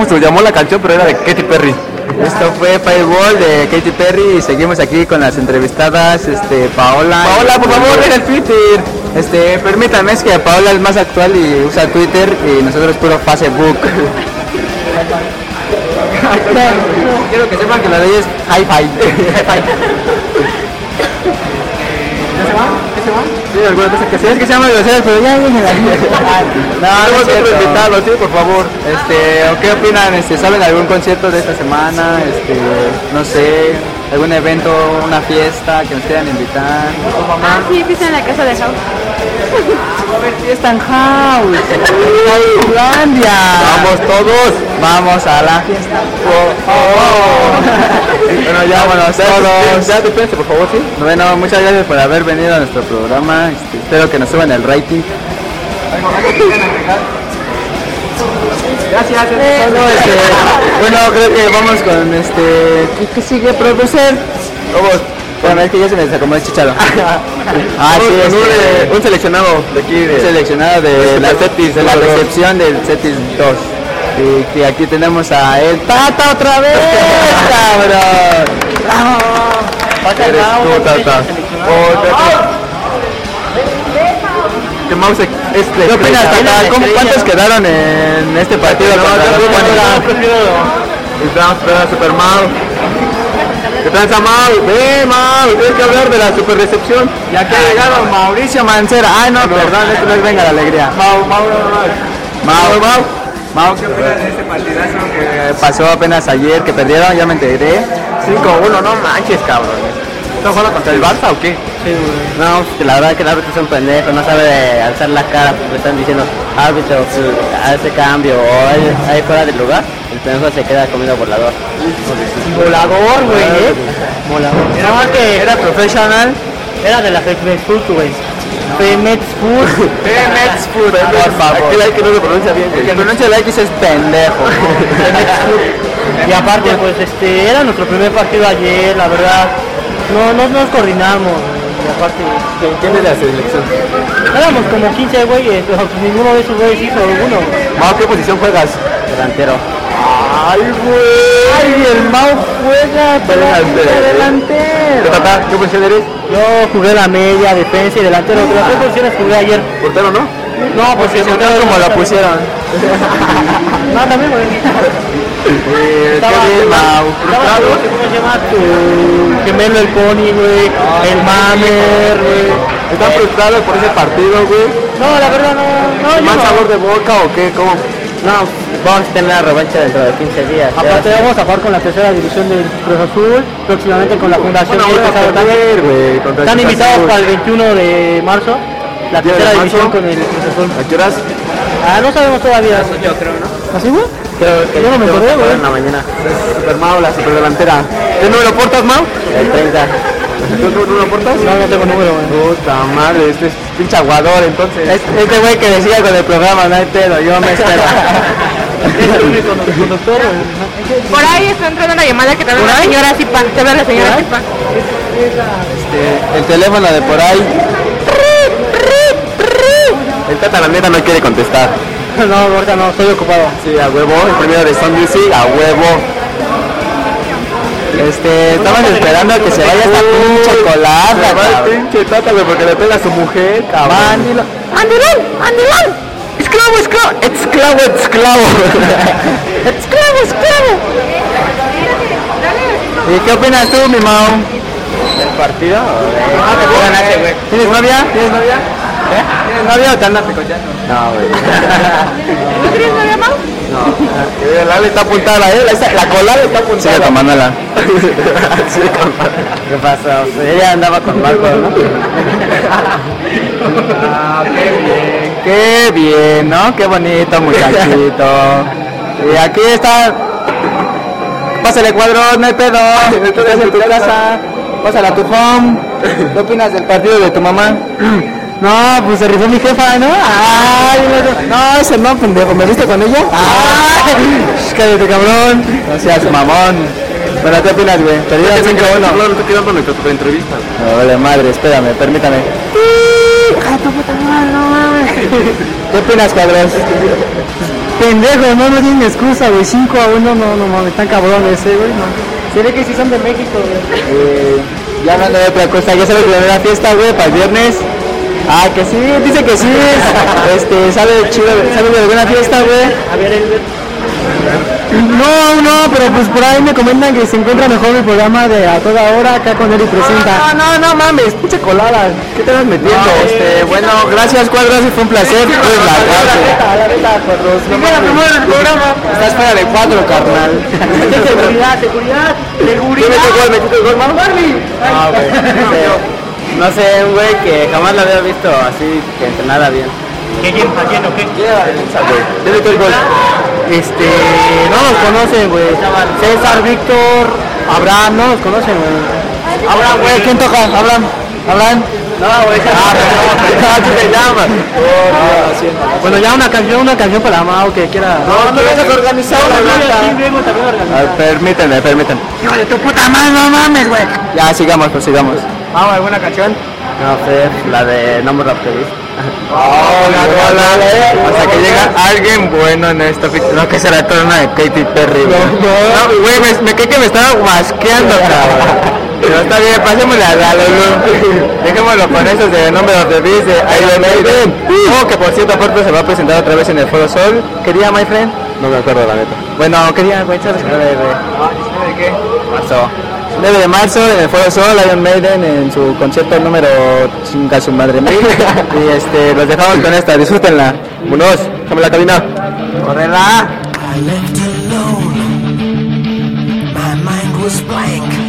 cómo se llamó la canción, pero era de Katy Perry. Esto fue Fireball de Katy Perry y seguimos aquí con las entrevistadas, este, Paola. Paola, por favor, ven al Twitter. Este, permítanme, es que Paola es más actual y usa Twitter y nosotros puro Facebook. Quiero que sepan que la ley es hi-fi. Sí, alguna cosa que sí, es que se llama groseras, pero ya viene la No, no invitado, sí, por favor. Este, ¿o ¿qué opinan? Este, ¿Saben algún concierto de esta semana? Este, no sé, algún evento, una fiesta que nos quieran invitar. Ah, sí, fiesta en la casa de House. A ver, fiesta en House. Tailandia. Vamos todos. Vamos a la fiesta. Bueno, ya, bueno, todos. Ya, por favor, sí. Bueno, muchas gracias por haber venido a nuestro programa. Este, espero que nos suban el rating. Gracias. Bueno, este, bueno, creo que vamos con este. ¿Qué, qué sigue, profesor? Vamos. Bueno, es que ya se me desacomodó el chicharo. ah, sí, con un, este, eh, un seleccionado de aquí. De, un seleccionado de de la, Cetis, de la recepción del Cetis 2. Y que aquí tenemos a el Tata otra vez, cabrón. ¡Bravo! Eres tú, Tata. Oh, Tata. Mouse ¿Qué opinas, Tata? ¿Cómo- ¿Cuántos quedaron en este partido? No, yo prefiero- Super Mau. ¿Qué tranza Mau? Ven Mau, tienes que hablar de la super recepción. Y aquí ha llegado Mauricio Mancera. Ay, no, perdón, esto no es Venga la Alegría. Mau, Mau, Mau, Mau. Mau, ¿qué opinas de este partidazo que pasó apenas ayer, que perdieron? Ya me enteré. 5-1, no manches, cabrón. ¿Están jugando contra el Barça o qué? No, que la verdad que el árbitro es un pendejo, no sabe alzar la cara porque están diciendo, árbitro, pues, hace cambio o hay, hay fuera del lugar, el pendejo se queda comiendo volador. Volador, güey, ¿eh? Volador. No, que era profesional, era de la Food, güey. Femex Food. Femex Food, por favor. Aquel que no lo pronuncia bien. El que pronuncia la X es pendejo. Y aparte, pues este, era nuestro primer partido ayer, la verdad. No, no nos coordinamos. Y aparte, ¿Quién es la selección? éramos como 15 güeyes, pero pues ninguno de esos güeyes hizo uno. Mau, ¿qué posición juegas? Delantero. Ay, güey. Ay, el Mau juega delantero. ¿Qué delantero. ¿Qué posición eres? Yo jugué la media, defensa y delantero. Las tres posiciones jugué ayer. Portero, ¿no? No, pues Se notó como la pusieron. No, también, güey. Eh, Estaba, Mau. estaba, ¿cómo se llama? Tu gemelo, el pony, güey. El mamer, güey. ¿Están frustrados por ese partido, güey? No, la verdad no. No, ¿Más no. sabor de boca o qué? ¿Cómo? No, vamos a tener la revancha dentro de 15 días. Aparte vamos a jugar con la tercera división del Cruz Azul, próximamente con la Fundación Bueno, perder, el Están invitados para el 21 de marzo, la ¿Día de tercera división con el Cruz Azul. ¿A qué horas? Ah, no sabemos todavía. Yo creo, ¿no? ¿Así, güey? Creo que Yo no me acordé, güey. en la mañana. Super Mau, la super delantera. ¿Qué número portas, Mau? El 30. ¿Tú tú número portas? No, no tengo número, güey. Puta madre, este es pinche aguador, entonces. Este güey que decía con el programa, no hay pedo, yo me espero. Es el único conductor. Por ahí está entrando una llamada que te habla la señora Zipa. Te habla la señora Zipa. Este, el teléfono de por ahí. El Tata la neta no quiere contestar. No, ahorita no, estoy ocupado. Sí, a huevo. El primero de Sun Music, a huevo. Este, estamos esperando que se vaya esta pinche colada, va el pinche güey, porque le pega a su mujer, cabrón. ¡Andilón! ¡Andilón! ¡Esclavo, esclavo! ¡Esclavo, esclavo! ¡Esclavo, esclavo! ¿Y qué opinas tú, mi Mau? ¿Del partido? Ah, tú. ¿Tienes novia? ¿Tienes novia? ¿Eh? ¿Tienes novia o te andas picoteando? No, güey. ¿No tienes novia, Mau? Eh, La le está apuntada, eh. La, la colada está apuntada. Sigue tomándola. Tomándola. ¿Qué pasó? Ella andaba con Marco, ¿no? ah, qué bien, qué bien, ¿no? Qué bonito muchachito. Y aquí está. Pásale cuadrón, no hay pedo. Estás en tu casa. Pásala a tu home. ¿Qué opinas del partido de tu mamá? No, pues se rifó mi jefa, ¿no? Ay, no, ese no, pendejo. ¿Me viste con ella? Ay, cállate, cabrón. No seas mamón. Bueno, ¿qué opinas, güey? Perdida 5-1. No, no estoy quedando nuestra super entrevista. No, vale madre, espérame, permítame. ¿Qué opinas, cuadros? Pendejo, no, no tienen excusa, güey. 5 a 1, no, no mames, están cabrones, eh, güey. No. Se ve que sí son de México, güey. Eh, ya hablando de otra cosa, ya sale la primera fiesta, güey, para el viernes. Ah, que sí, dice que sí. Este, sale chido, sale de buena fiesta, güey. A ver. No, no, pero pues por ahí me comentan que se encuentra mejor el programa de A Toda Hora acá con Eri Presenta. No, no, no mames, pinche colada. ¿Qué te vas metiendo? este, bueno, gracias, cuadros, fue un placer. Pues, la A la neta, cuadros. Primera, primero el programa. Estás fuera de cuadro, carnal. Seguridad, seguridad, ¿Quién seguridad. metió gol? ¿Metiste gol? No, güey. No sé, un güey que jamás lo había visto así, que entrenara bien. ¿Qué, quién, a quién o qué? ¿Quién metió el gol? Este, no nos conocen, güey. César, Víctor, Abraham, no nos conocen, güey. Abraham, güey, ¿quién toca? Abraham, Abraham. No, güey, Ah. Bueno, ya una canción, una canción para Mao que quiera. No, no vas a organizar una nota. A ver, Permítanme, permítanme. Hijo de tu puta madre, no mames, güey. Ya, sigamos, pues sigamos. Vamos, ¿alguna canción? No sé, la de No More After This. Hasta que llega alguien bueno en esta. No, que se la torna de Katy Perry, güey. No, güey, me, me que me estaba masqueando, cabrón. Pero está bien, pasémosle a la Lulu. Dejémoslo con esos de nombre of the Beast de Iron Maiden. Oh, que por cierto, Porto se va a presentar otra vez en el Foro Sol. ¿Quería, my friend? No me acuerdo, la neta. Bueno, quería, güey, ¿sabes qué? ¿De qué? Marzo. 9 de marzo en el Foro Sol, Iron Maiden en su concierto número chinga su madre mía. y este, los dejamos con esta, disfrútenla. Munoz, déjame la cabina. Correla. I left alone. My mind was blank.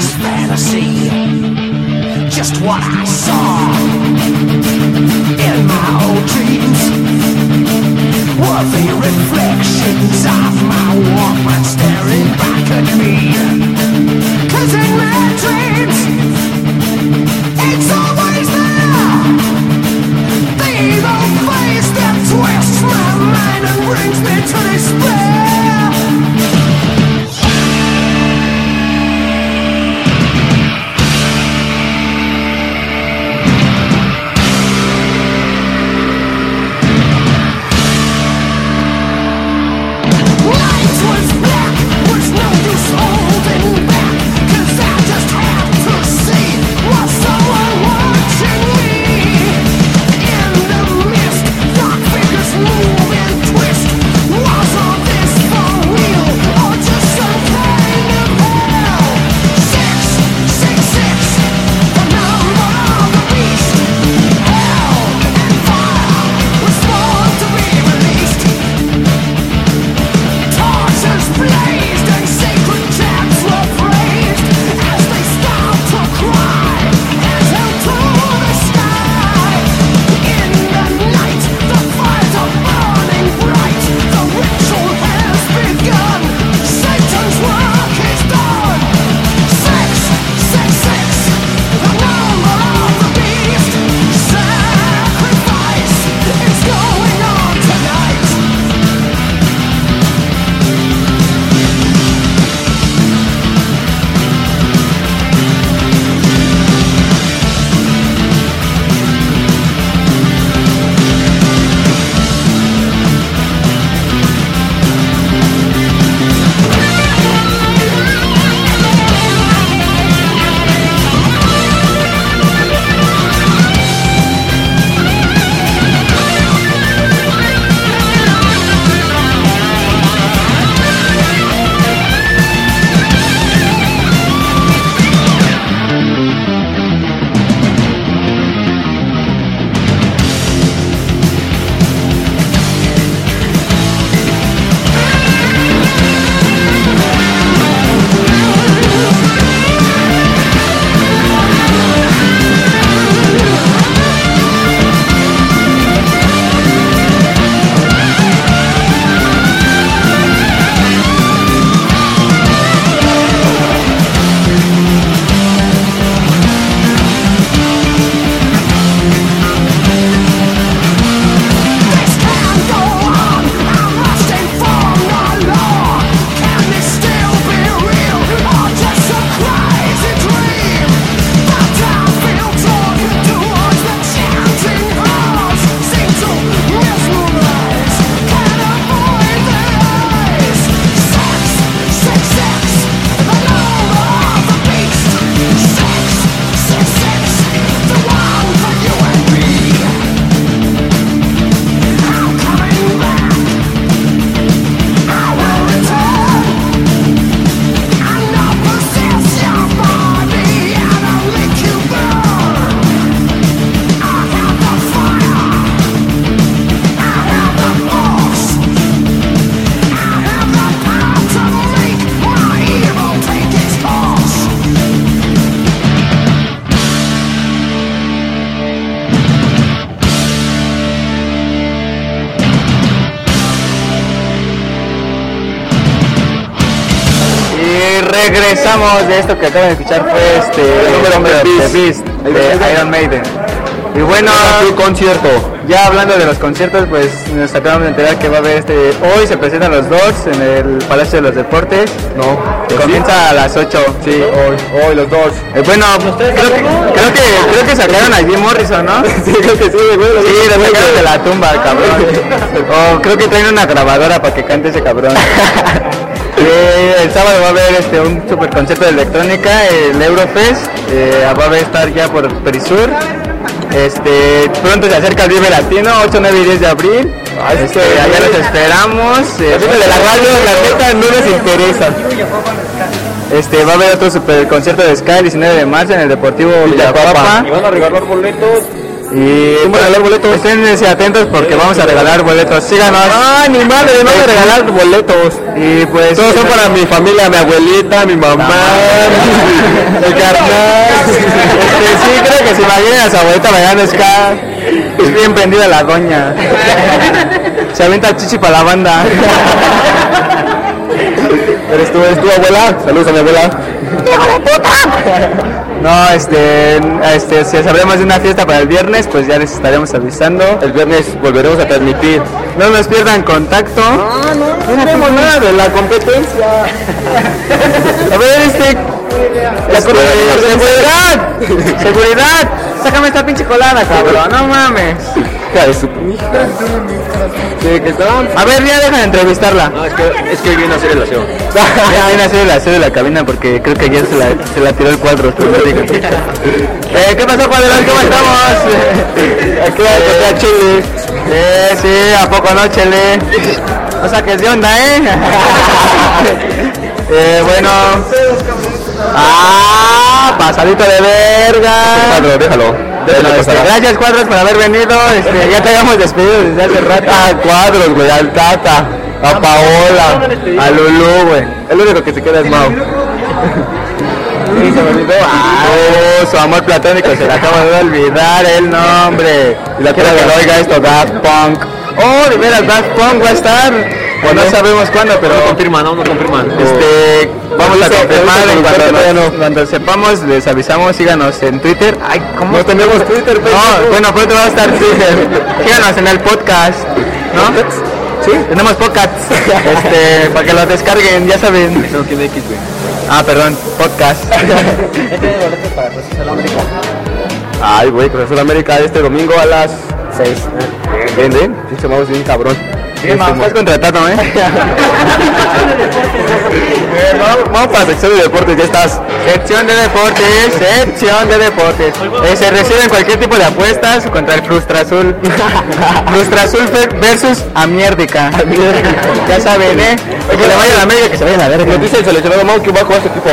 Just fantasy? Just what I saw in my old dreams were the reflections of my Walkman staring back at me. Cause in my dreams, it's always there. The evil face that twists my mind and brings me to despair. Regresamos de esto que acaban de escuchar fue este número The Beast. Beast de Iron Maiden. Y bueno, tu concierto. ya hablando de los conciertos, pues nos acabamos de enterar que va a haber este. Hoy se presentan los Doors en el Palacio de los Deportes. No. Comienza a las 8. Sí, hoy, hoy los dos. Eh, bueno, creo que, creo que creo que sacaron a Jim Morrison, ¿no? Sí, creo que sí, güey. Sí, lo sacaron de la tumba, cabrón. O creo que traen una grabadora para que cante ese cabrón. Eh, el sábado va a haber este, un super concierto de electrónica, el Eurofest, eh, va a haber estar ya por Perisur. Este, pronto se acerca el Vive Latino, 8, 9 y 10 de abril. Este, allá los esperamos. Eh, de la radio, la neta no les interesa. Este, va a haber otro super concierto de Sky el 19 de marzo en el Deportivo Villapapa. Y van a regalar boletos. Y regalar boletos? Estén atentos porque vamos a regalar boletos. Síganos. Ah, ni madre, van a regalar boletos. Y pues Todos son para mi familia, mi abuelita, mi mamá, el carnal. Este, sí, creo que se imaginen a su abuelita bailando ska. Es bien prendida la doña. Se avienta chichi para la banda. ¿Eres tú, eres tu abuela? Saludos a mi abuela. No, este, este, si sabremos de una fiesta para el viernes, pues ya les estaremos avisando. El viernes volveremos a transmitir. No nos pierdan contacto. Ah, no, no tenemos nada de la competencia. A ver, este. La Este, seguridad. Seguridad. Sácame esta pinche colada, cabrón. No mames. Hija de su hija. Sí, que estaban. A ver, ya deja de entrevistarla. No, es que, es que viene a hacer el aseo. Viene a hacer el aseo de la cabina porque creo que ayer se la, se la tiró el cuadro. Eh, ¿Qué pasó, cuadro? ¿Cómo estamos? Aquí va a Chile. Eh, sí, ¿a poco no, Chile? O sea, que es de onda, ¿eh? eh, bueno. Ah, pasadito de verga. Cuadro, déjalo. Bueno, este, gracias cuadros por haber venido. Este, ya te habíamos despedido desde hace rato. Ah, cuadros, güey, al Tata, a Paola, a Lulú, güey. El único que se queda es Mau. Sí, se me olvidó. Ah, su amor platónico se le acaba de olvidar el nombre. Y la Quiero que lo oiga esto, Daft Punk. Oh, de veras, Daft Punk va a estar. Pues no sabemos cuándo, pero No confirman, no, no confirman. este, vamos a confirmar en que cuanto, no. cuando sepamos, les avisamos, síganos en Twitter. Ay, ¿cómo? No tenemos Twitter, No, pendejo. bueno, pronto va a estar Twitter. Síganos en el podcast, ¿no? Sí, tenemos podcast. Este, para que lo descarguen, ya saben. No tiene X, güey. Ah, perdón, podcast. Ay, güey, Cruz Azul América este domingo a las 6. Bien, bien. Pinche Mau es bien cabrón. Sí, ma, estás contratado, ¿eh? Eh, Vamos vamos para la sección de deportes, ya estás. Sección de deportes, sección de deportes. Eh, se reciben cualquier tipo de apuestas contra el Frustra Azul. Frustra Azul versus Amierdica. Ya saben, ¿eh? Que le vaya a la América, que se vaya a la verga. Nos dice el seleccionado Mau que va a jugar este equipo.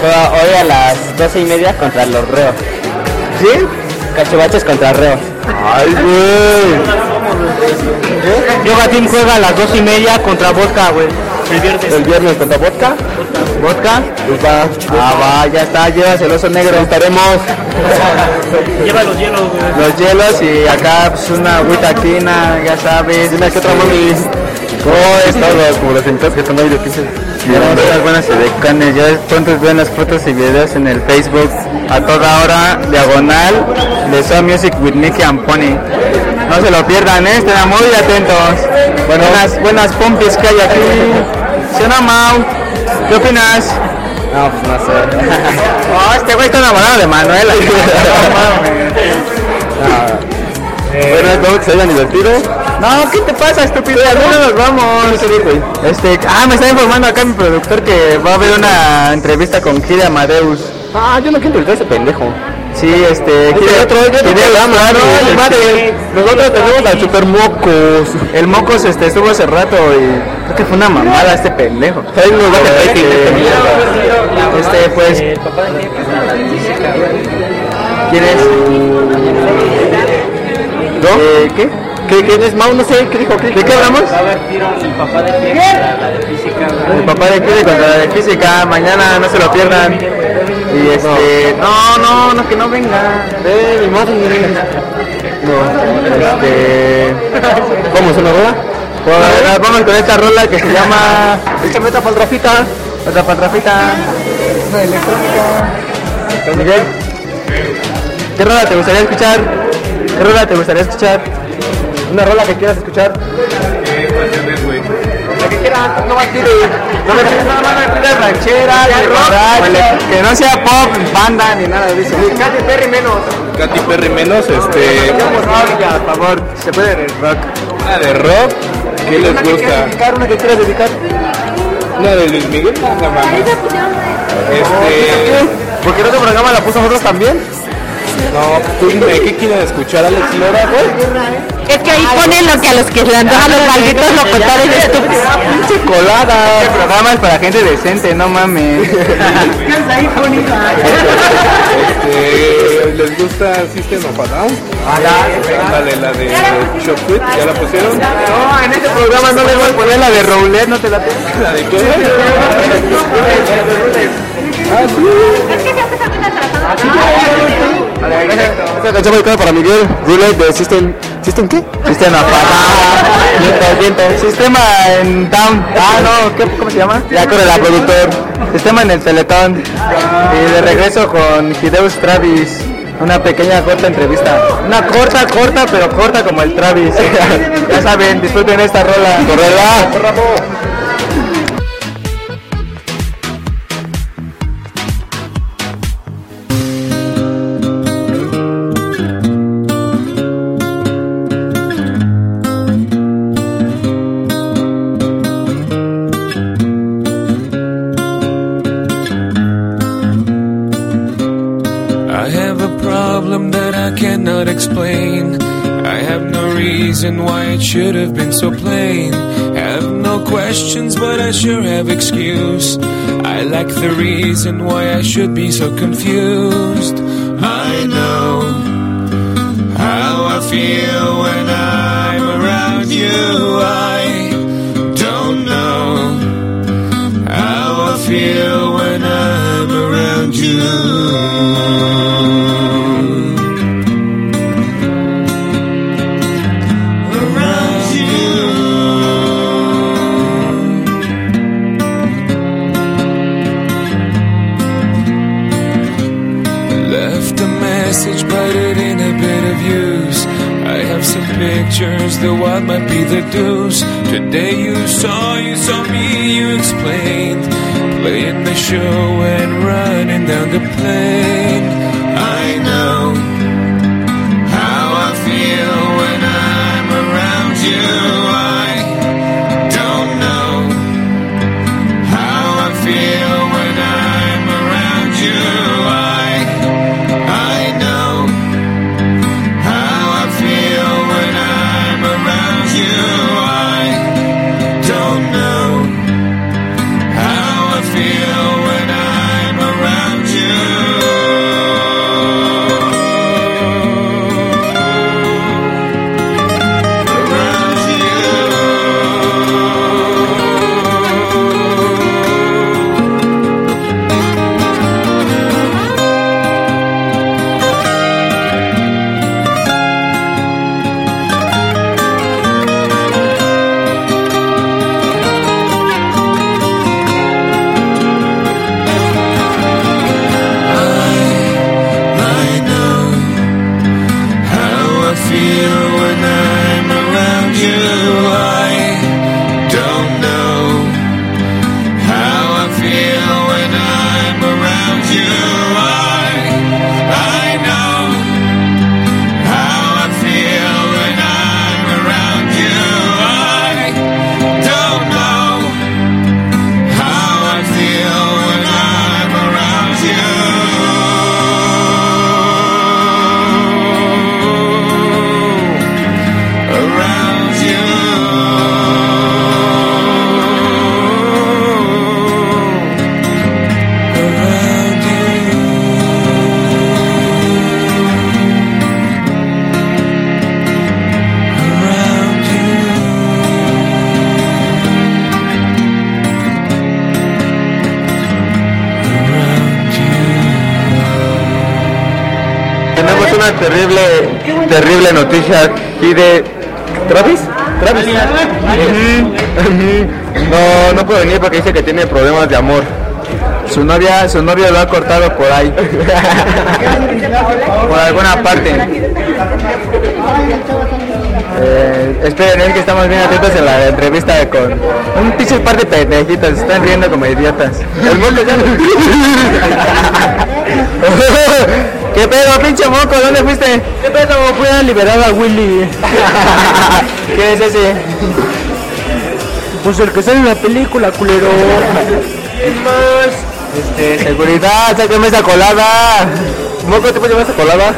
juega hoy a las 12 y media contra los reos. ¿Sí? Cachubaches contra reos. Ay, güey. Yoga Team juega a las dos y media contra Vodka, güey. El viernes. El viernes contra Vodka. ¿Vodka? Pues va. Ah, va, ya está, llevas el oso negro. Estaremos. Lleva los hielos, güey. Los hielos y acá pues una agüita quina, ya sabes. Dime qué otra mami. Oh, es todo, como las entradas que están ahí de. Tenemos unas buenas edecanes, ya pronto ven las fotos y videos en el Facebook a toda hora, diagonal, de So Music with Mickey and Pony. No se lo pierdan, ¿eh? estén muy atentos. Buenas, buenas pompis que hay aquí. ¿Sí o no, Mau? ¿Qué opinas? No, pues no sé. Oh, este güey está enamorado de Manuela. Bueno, espero que se hayan divertido. No, ¿qué te pasa, estúpido? ¿A dónde nos vamos? Este, ah, me está informando acá mi productor que va a haber una entrevista con Kiri Amadeus. Ah, yo no quiero entrevistar a ese pendejo. Sí, este, Kiri- otro, no. Nosotros tenemos al Super Mocos. El Mocos este, estuvo hace rato y creo que fue una mamada este pendejo. Este. Este, pues, ¿quién es? ¿No? Eh, ¿Qué? ¿Qué, ¿Quién es Mau? No sé, ¿qué dijo? ¿Qué, ¿De qué hablamos? Va a haber tiro el papá de la de física. El papá de Kiri contra la de física, mañana no se lo pierdan. Y este, no, no, no, que no venga. Eh, mi madre. No, este, ¿Vamos a una pues, vamos con esta rola que se llama Échame esta paldrafita. Otra patrafita. Una electrónica. Miguel. ¿Qué rola te gustaría escuchar? ¿Qué rola te gustaría escuchar? Una rola que quieras escuchar. La que quieras, no más tire. No me pides nada más, pides ranchera, de rock. Que no sea pop, banda, ni nada de eso. Ni Katy Perry menos. Katy Perry menos, este. Por favor. Se puede el rock. Una de rock. ¿Qué les gusta? dedicar, una que quieras dedicar. Una de Luis Miguel. No mames. Este. ¿Por qué no tu programa la puso nosotros también? No, tú dime, ¿qué quieren escuchar, Alex Lora, güey? Es que ahí ponen lo que a los que le antojan los malditos locutores estúpidos. Pinche colada. Este programa es para gente decente, no mames. Este, ¿Les gusta System of a Down? Ándale, la de Shop Quit, ¿ya la pusieron? No, en este programa no le voy a poner la de Roulette, no te la tengo. ¿La de qué? Ah, Esta canción dedicada para Miguel Roulette de System. ¿System qué? Sistema. Viento. Sistema en Down. Ah, no, ¿qué, ¿cómo se llama? Ya corre la productor. Sistema en el Teletón. Y de regreso con Hideus Travis. Una pequeña corta entrevista. Una corta, corta, pero corta como el Travis. ya saben, disfruten esta rola. Correla. Reason why it should have been so plain. Have no questions, but I sure have excuse. I lack the reason why I should be so confused. I know how I feel when I'm around you. I don't know how I feel when I'm around you. Pictures, the what might be the deuce. Today you saw, you saw me, you explained. Playing the show and running down the plane. I know terrible, noticia aquí de Travis. Travis. No, no puede venir porque dice que tiene problemas de amor. Su novia, su novio lo ha cortado por ahí. por alguna parte. Eh, esperen, es que estamos bien atentos en la entrevista con un pinche par de pendejitos, se están riendo como idiotas. El moco ya ¿Qué pedo, pinche moco? ¿Dónde fuiste? ¿Qué pedo? Fui a liberar a Willy. ¿Qué es ese? Pues el que sale en la película, culero. Este, seguridad, sáqueme esa colada. Moco, ¿te puedes llevar esa colada?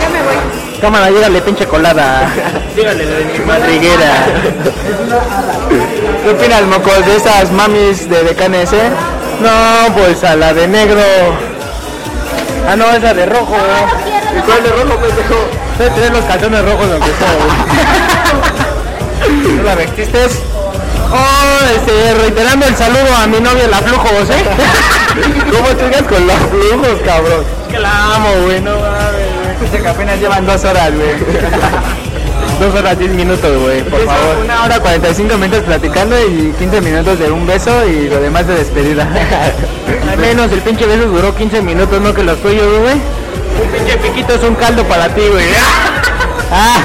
Ya me voy. Cámara, llégale, pinche colada. De mi madriguera. ¿Qué opinas, mocos, de esas mamis de decanes, eh? No, pues a la de negro. Ah, no, esa de rojo. ¿Y cuál de rojo, pendejo? Debe tener los calzones rojos, aunque güey. ¿No la vestiste? Oh, este, reiterando el saludo a mi novia la Flujos, ¿eh? ¿Cómo llegas con la Flujos, cabrón? Es que la amo, güey, no mames, que apenas llevan dos horas, güey. Dos horas, diez minutos, güey, por favor. Una hora, 45 minutos platicando y 15 minutos de un beso y lo demás de despedida. Al menos el pinche beso duró 15 minutos, no que los tuyos, güey. Pinche piquito es un caldo para ti, güey. Ah,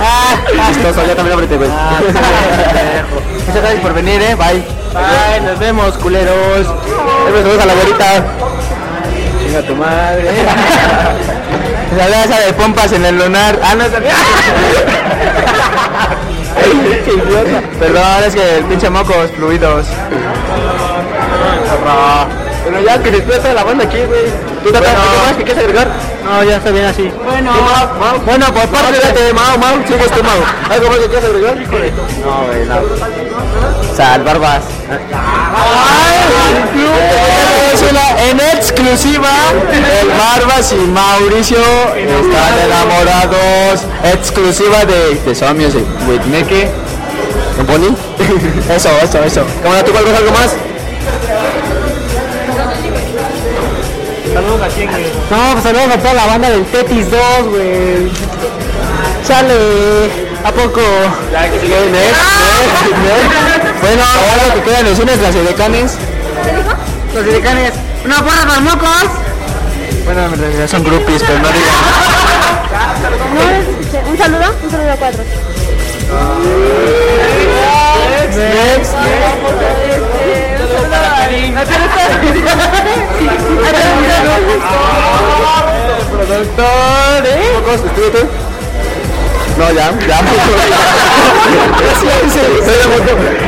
ah, chistoso, ya también ábrete, güey. Muchas gracias por venir, eh. Bye. Bye, nos vemos, culeros. Nos a la güerita. Chinga tu madre. Sabía esa de pompas en el lunar. Ah, no idiota. Perdón, es que el pinche mocos fluidos. Pero ya que despierta la banda aquí, güey. ¿Tú te más que quieres agregar? No, ya está bien así. Bueno. Bueno, por parte de Mao, Mao, sigue este Mao. ¿Algo más que quieras agregar? No, güey, no. Sal, barbas. En exclusiva, el Barbas y Mauricio están enamorados. Exclusiva de, de Some Music with Nicky. ¿En Pony? Eso, eso, eso. Cámara, ¿tú algo más? Saludos a quién, güey. No, pues saludos a toda la banda del Tetis 2, güey. Sale. ¿A poco? Ya que sigue next, next, next. Bueno, ahora lo que quedan es unas las edecanes. ¿Qué dijo? Los edecanes. ¡Una porra para mocos! Bueno, en realidad son groupies, pero no digan. Un saludo, un saludo a cuatro. Next, next. Productor, ¿eh? ¿Mocos? No, ya, ya.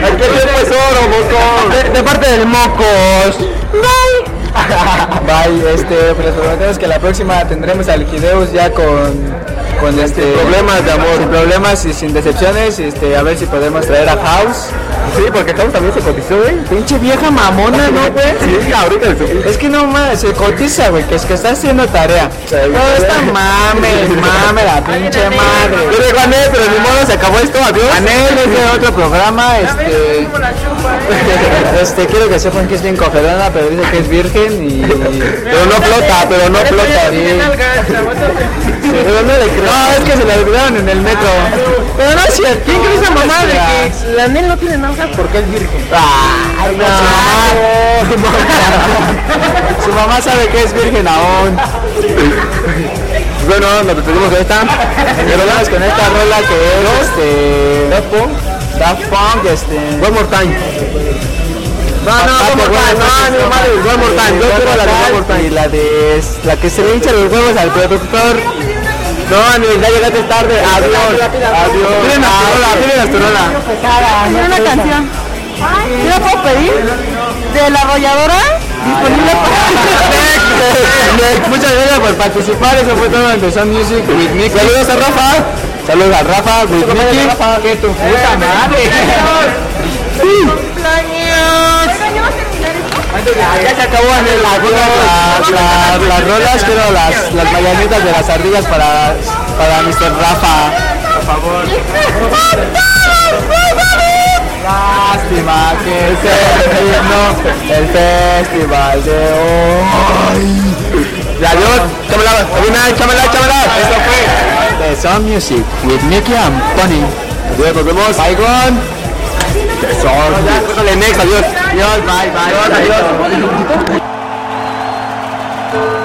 Aquí el tiempo es oro, moco. De, de parte del mocos. Bye. Bye, este, pues les prometemos que la próxima tendremos al Gideus ya con, con este problemas de amor, sin problemas y sin decepciones, este, a ver si podemos traer a House. Sí, porque House también se cotizó, güey. Pinche vieja mamona, ¿no, güey? Sí, ahorita Es que no más, se cotiza, güey, que es que está haciendo tarea. No, está mames, mame la pinche madre. Yo le gané, pero ni modo se acabó esto, adiós. Gané desde otro programa, este. Este, quiero que sepan que es bien cogedona, pero dice que es virgen y... Pero no flota, pero no flota, Pero no le creo. No, es que se la olvidaron en el metro. Pero no es cierto. ¿Quién cree esa mamá de que la Nel no tiene nalgas porque es virgen? Ah, no. Su mamá sabe que es virgen aún. Bueno, nos despedimos de esta. Nos vamos con esta rola que es este. Daft Punk. Daft Punk, este. One more time. No, no, one more time, no, no, madre, one more time. Yo quiero la de one more time. Y la de. La que se le hincha los huevos al productor. No, Anil, ya llegaste tarde. Adiós. Adiós. Piden a tu rola, piden a tu rola. Quiero una canción. ¿Yo la puedo pedir? ¿De la arrolladora? Disponible Next, Muchas gracias por participar. Eso fue todo en The Sun Music with Nicky. Saludos a Rafa. Saludos a Rafa with Nicky. Que tu puta madre. Ya se acabó en el las, las, las rolas, quiero las, las mañanitas de las ardillas para, para Mr. Rafa. Por favor. Lástima que se terminó el festival de hoy. Y adiós, chámela, Sabina, chámela, chámela. Esto fue The Sun Music with Nicky and Bunny. Adiós, nos vemos. Bye, Juan. Eso. Ya, córtale, next, adiós. Adiós, bye, bye. Adiós, adiós.